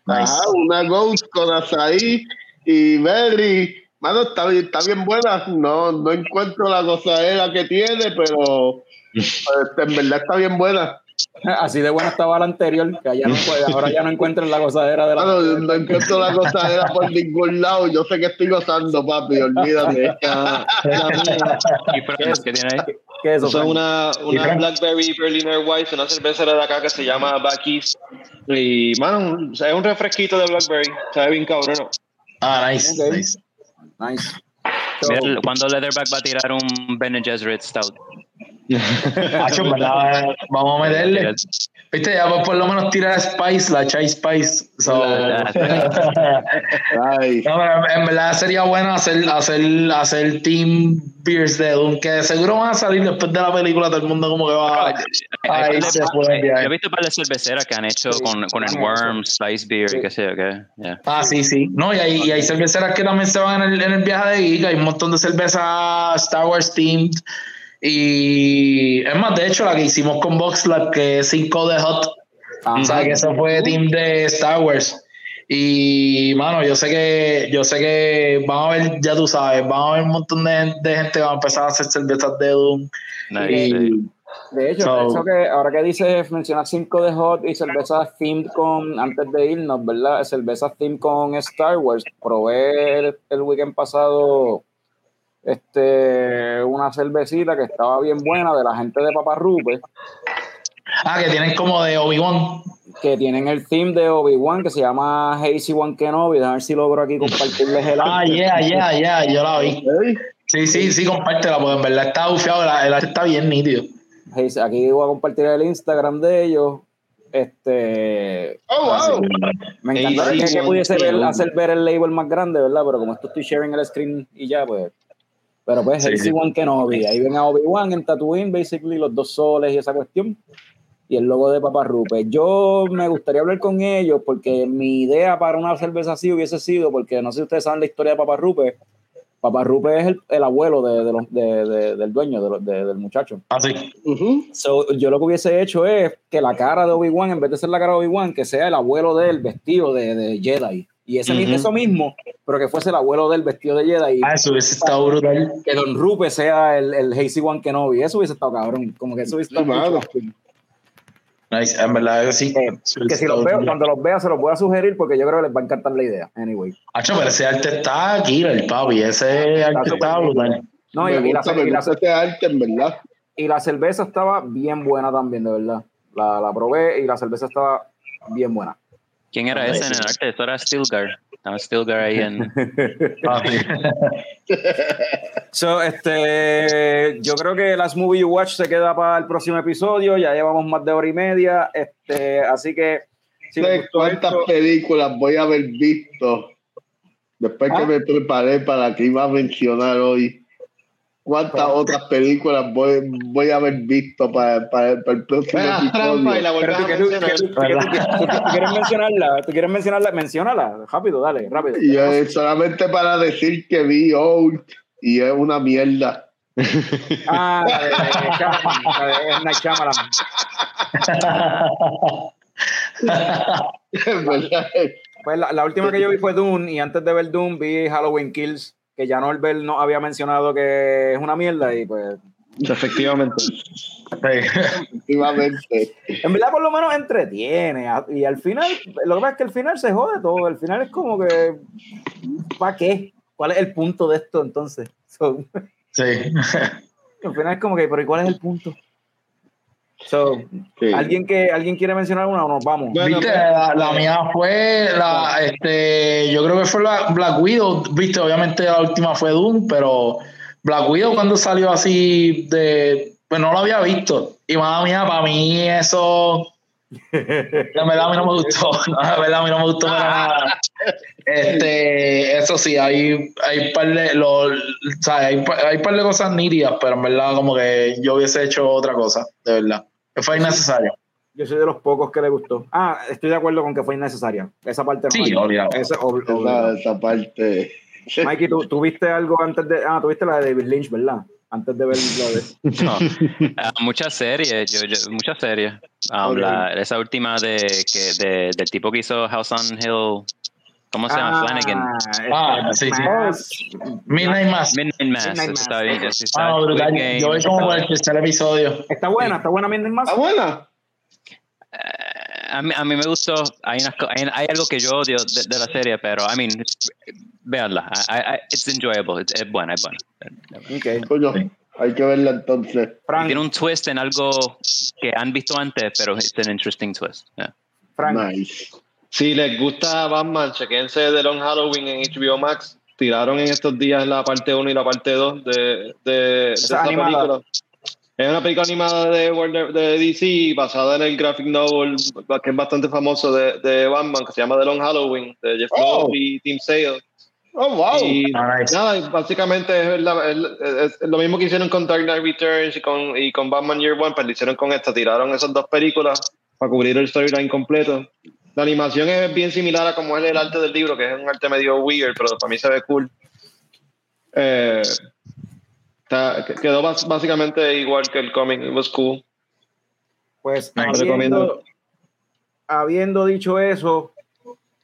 Nice. ajá, una ghost con açaí y berry. Mano, está bien, está bien buena. No, no encuentro la gozadera que tiene, pero pues, en verdad está bien buena. Así de buena estaba la anterior, que allá no puede, ahora ya no encuentran la gozadera de la. Mano, no encuentro la gozadera por ningún lado. Yo sé que estoy gozando, papi, olvídate. La- la mía. ¿Y Frank, qué tiene ahí? ¿Qué es eso? Frank? una, una? Blackberry Berliner White, una cervecera de acá que se llama Backy's. Y, mano, o sea, es un refresquito de Blackberry. Sabe bien cabrón. Ah, nice, Ok. nice. Nice. So, Mira, el- ¿Cuándo Leatherback va a tirar un Ben Gesserit Stout? Hacho, verdad, vamos a meterle. Viste, ya por, por lo menos tirar Spice, la Chai Spice. So, no, pero en verdad sería bueno hacer, hacer, hacer Team Beers de Doom, que seguro van a salir después de la película, todo el mundo como que va el Yo he visto para las cerveceras que han hecho Sí, con, con el sí. Worm, Spice Beer y qué sé yo qué. Yeah. Ah, sí, sí. No, y hay, y hay cerveceras que también se van en el, en el viaje de Geek. Hay un montón de cervezas Star Wars themed. Y es más, de hecho, la que hicimos con VoxLab, que es 5 de Hot, ajá. o sea, que eso fue team de Star Wars. Y, mano, yo sé que, yo sé que van a ver, ya tú sabes, van a ver un montón de, de gente que va a empezar a hacer cervezas de Doom. Nice, Y-. De hecho, So- eso que ahora que dices mencionar 5 de Hot y cervezas themed con, antes de irnos, ¿verdad? Cervezas themed con Star Wars. Probé el, el weekend pasado este, una cervecita que estaba bien buena de la gente de Papa Rupe, Ah, que tienen como de Obi-Wan. que tienen el theme de Obi-Wan que se llama Hazy One Kenobi. A ver si logro aquí compartirles el Ah, arte. yeah, yeah, yeah, yo la vi. Sí, sí, sí, compártela, porque en verdad está bufiado, el arte está bien nítido. Aquí voy a compartir el Instagram de ellos. Este, Oh, wow. Me encantaría que, pudiese ver- hacer ver el label más grande, ¿verdad? Pero como esto estoy sharing el screen y ya, pues. Pero pues, Sí, Hazy sí. One Kenobi. Ahí ven a Obi-Wan en Tatooine, basically, los dos soles y esa cuestión. Y el logo de Papa Rupe. Yo me gustaría hablar con ellos porque mi idea para una cerveza así hubiese sido, porque no sé si ustedes saben la historia de Papa Rupe. Papa Rupe es el, el abuelo de, de los- de- de- del dueño, de los- de- del muchacho. Así. Ujú. So, yo lo que hubiese hecho es que la cara de Obi-Wan, en vez de ser la cara de Obi-Wan, que sea el abuelo del vestido de, de Jedi. Y ese, mismo- Ujú. eso mismo, pero que fuese el abuelo del vestido de Jedi. Ah, eso hubiese estado brutal. Y que Don Rupe sea el, el Hazy One Kenobi. Eso hubiese estado cabrón. Como que eso hubiese estado. Nice, en verdad que sí. Eh, Que si los veo, cuando los vea, se los voy a sugerir porque yo creo que les va a encantar la idea. Anyway. Hacho, pero ese arte está aquí, el papi. Ese arte está brutal. No, y, la, gusta, y la- arte, en verdad. y la cerveza estaba bien buena también, de verdad. La, la probé y la cerveza estaba bien buena. ¿Quién era ese en el arte? Eso era Stilgar. Estaba Stilgar ahí en. So, este, yo creo que Last Movie You Watch se queda para el próximo episodio. Ya llevamos más de hora y media. Este, así que. si cuántas esto- películas voy a haber visto después que ¿Ah? me preparé para que iba a mencionar hoy. ¿Cuántas otras películas voy, voy a haber visto para, para, para el próximo Ve la trampa y la Pero volvés tú, quieres mencionarla, tú quieres mencionarla, menciónala, rápido, dale, rápido. Y yo, eh, solamente para decir que vi Old y es una mierda. Ah, Shyamalan. En verdad. Pues la, la última que yo vi fue Dune y antes de ver Dune vi Halloween Kills, que ya Norbert no había mencionado que es una mierda y pues Efectivamente. Efectivamente. En verdad, por lo menos entretiene. Y al final, lo que pasa es que al final se jode todo. Al final es como que. ¿Para qué? ¿Cuál es el punto de esto entonces? So, Sí. al final es como que, pero ¿y cuál es el punto? So, Sí. ¿alguien, que, ¿Alguien quiere mencionar una o nos vamos? Bueno, Viste, la, la mía fue la, este, yo creo que fue la Black Widow, viste, obviamente la última fue Doom, pero Black Widow cuando salió así de, pues no lo había visto. Y madre mía, para mí eso, la verdad a mí no me gustó, no, la verdad a mí no me gustó para nada. Este, eso sí, hay, hay par de, lo, o sea, hay, hay par de cosas nítidas, pero en verdad como que yo hubiese hecho otra cosa, de verdad. Fue innecesario. Yo soy de los pocos que le gustó. Ah, estoy de acuerdo con que fue innecesaria. Esa parte no. Sí, obligado. Esa- Esa, parte. Mikey, ¿tú, tú viste algo antes de. Ah, tú viste la de David Lynch, ¿verdad? Antes de ver. No. Ah, muchas series, yo, yo- muchas series. Um, Ok. la- esa última de, que, de, del tipo que hizo House on Hill, ¿cómo se llama? Flanagan. este, Ah, sí, sí. Midnight Mass. Midnight Mass. Midnight Mass. está bien, Ah, Squid brutal. Game, Yo voy como el tercer episodio. Está buena, está buena Midnight Mass. ¿Está buena? Eh, a, mí, a mí me gustó. Hay, unas hay, hay algo que yo odio de, de la serie, pero, I mean, véanla. I, I, it's enjoyable. Es, es buena, es buena. Ok. Coño, Sí. hay que verla entonces. Frank, Tiene un twist en algo que han visto antes, pero it's an interesting twist. Yeah. Frank. Nice. Si les gusta Batman, chequense The Long Halloween en HBO Max. Tiraron en estos días la parte 1 y la parte 2 de, de, de Esa película. Es una película animada de, Warner, de DC basada en el graphic novel que es bastante famoso de, de Batman, que se llama The Long Halloween, de Jeff Oh. Y Tim Sale. Oh, wow. Y nice. nada, básicamente es, la- es- es lo mismo que hicieron con Dark Knight Returns y con, y con Batman Year One, pues lo hicieron con esta. Tiraron esas dos películas para cubrir el storyline completo. La animación es bien similar a como es el arte del libro, que es un arte medio weird, pero para mí se ve cool. Eh, está- quedó bas- básicamente igual que el cómic, it was cool. Pues Nice. habiendo, Recomiendo. habiendo dicho eso,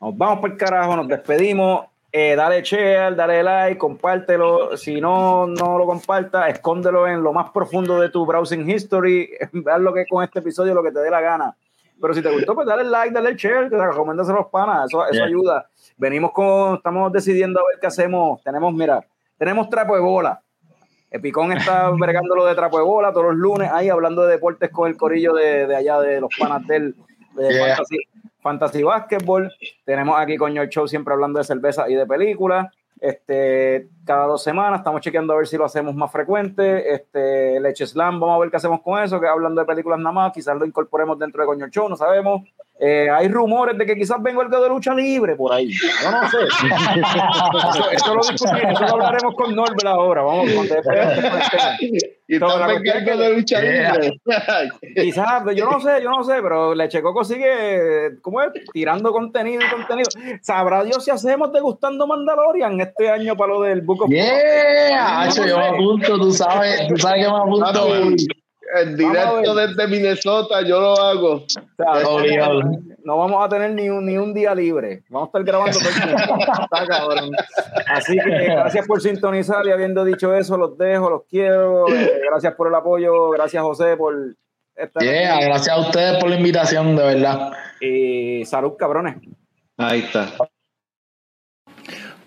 nos vamos por el carajo, nos despedimos. Eh, dale share, dale like, compártelo. Si no, no lo compartas, escóndelo en lo más profundo de tu browsing history. Haz lo que con este episodio lo que te dé la gana. Pero si te gustó, pues dale like, dale share, que recomiéndaselo a los panas. Eso, eso Yeah. ayuda. Venimos con, estamos decidiendo a ver qué hacemos. Tenemos, mira, tenemos trapo de bola. Epicón está bregando lo de trapo de bola todos los lunes ahí hablando de deportes con el corillo de, de allá de los panas del de Yeah. fantasy, fantasy basketball. Tenemos aquí con el show siempre hablando de cerveza y de películas. Este, cada dos semanas estamos chequeando a ver si lo hacemos más frecuente. Este, Leche Slam, vamos a ver qué hacemos con eso, que hablando de películas nada más, quizás lo incorporemos dentro de Coño Show, no sabemos. Eh, hay rumores de que quizás venga algo de lucha libre por ahí. Yo no sé. Eso, eso lo discutimos, eso lo hablaremos con Norbert ahora. Vamos. Y que- de lucha libre. Quizás, yo no sé, yo no sé, pero Leche Coco sigue, ¿cómo es? Tirando contenido y contenido. Sabrá Dios si hacemos degustando Mandalorian este año para lo del Book of Yeah, Hacho, yo me apunto, tú sabes, tú sabes que me apunto. En directo desde Minnesota, yo lo hago. O sea, Obligado. no vamos a tener ni un, ni un día libre. Vamos a estar grabando todo el tiempo. Está cabrón. Así que gracias por sintonizar y habiendo dicho eso, los dejo, los quiero. Eh, gracias por el apoyo. Gracias, José, por estar Yeah, aquí. gracias a ustedes por la invitación, de verdad. Y salud, cabrones. Ahí está.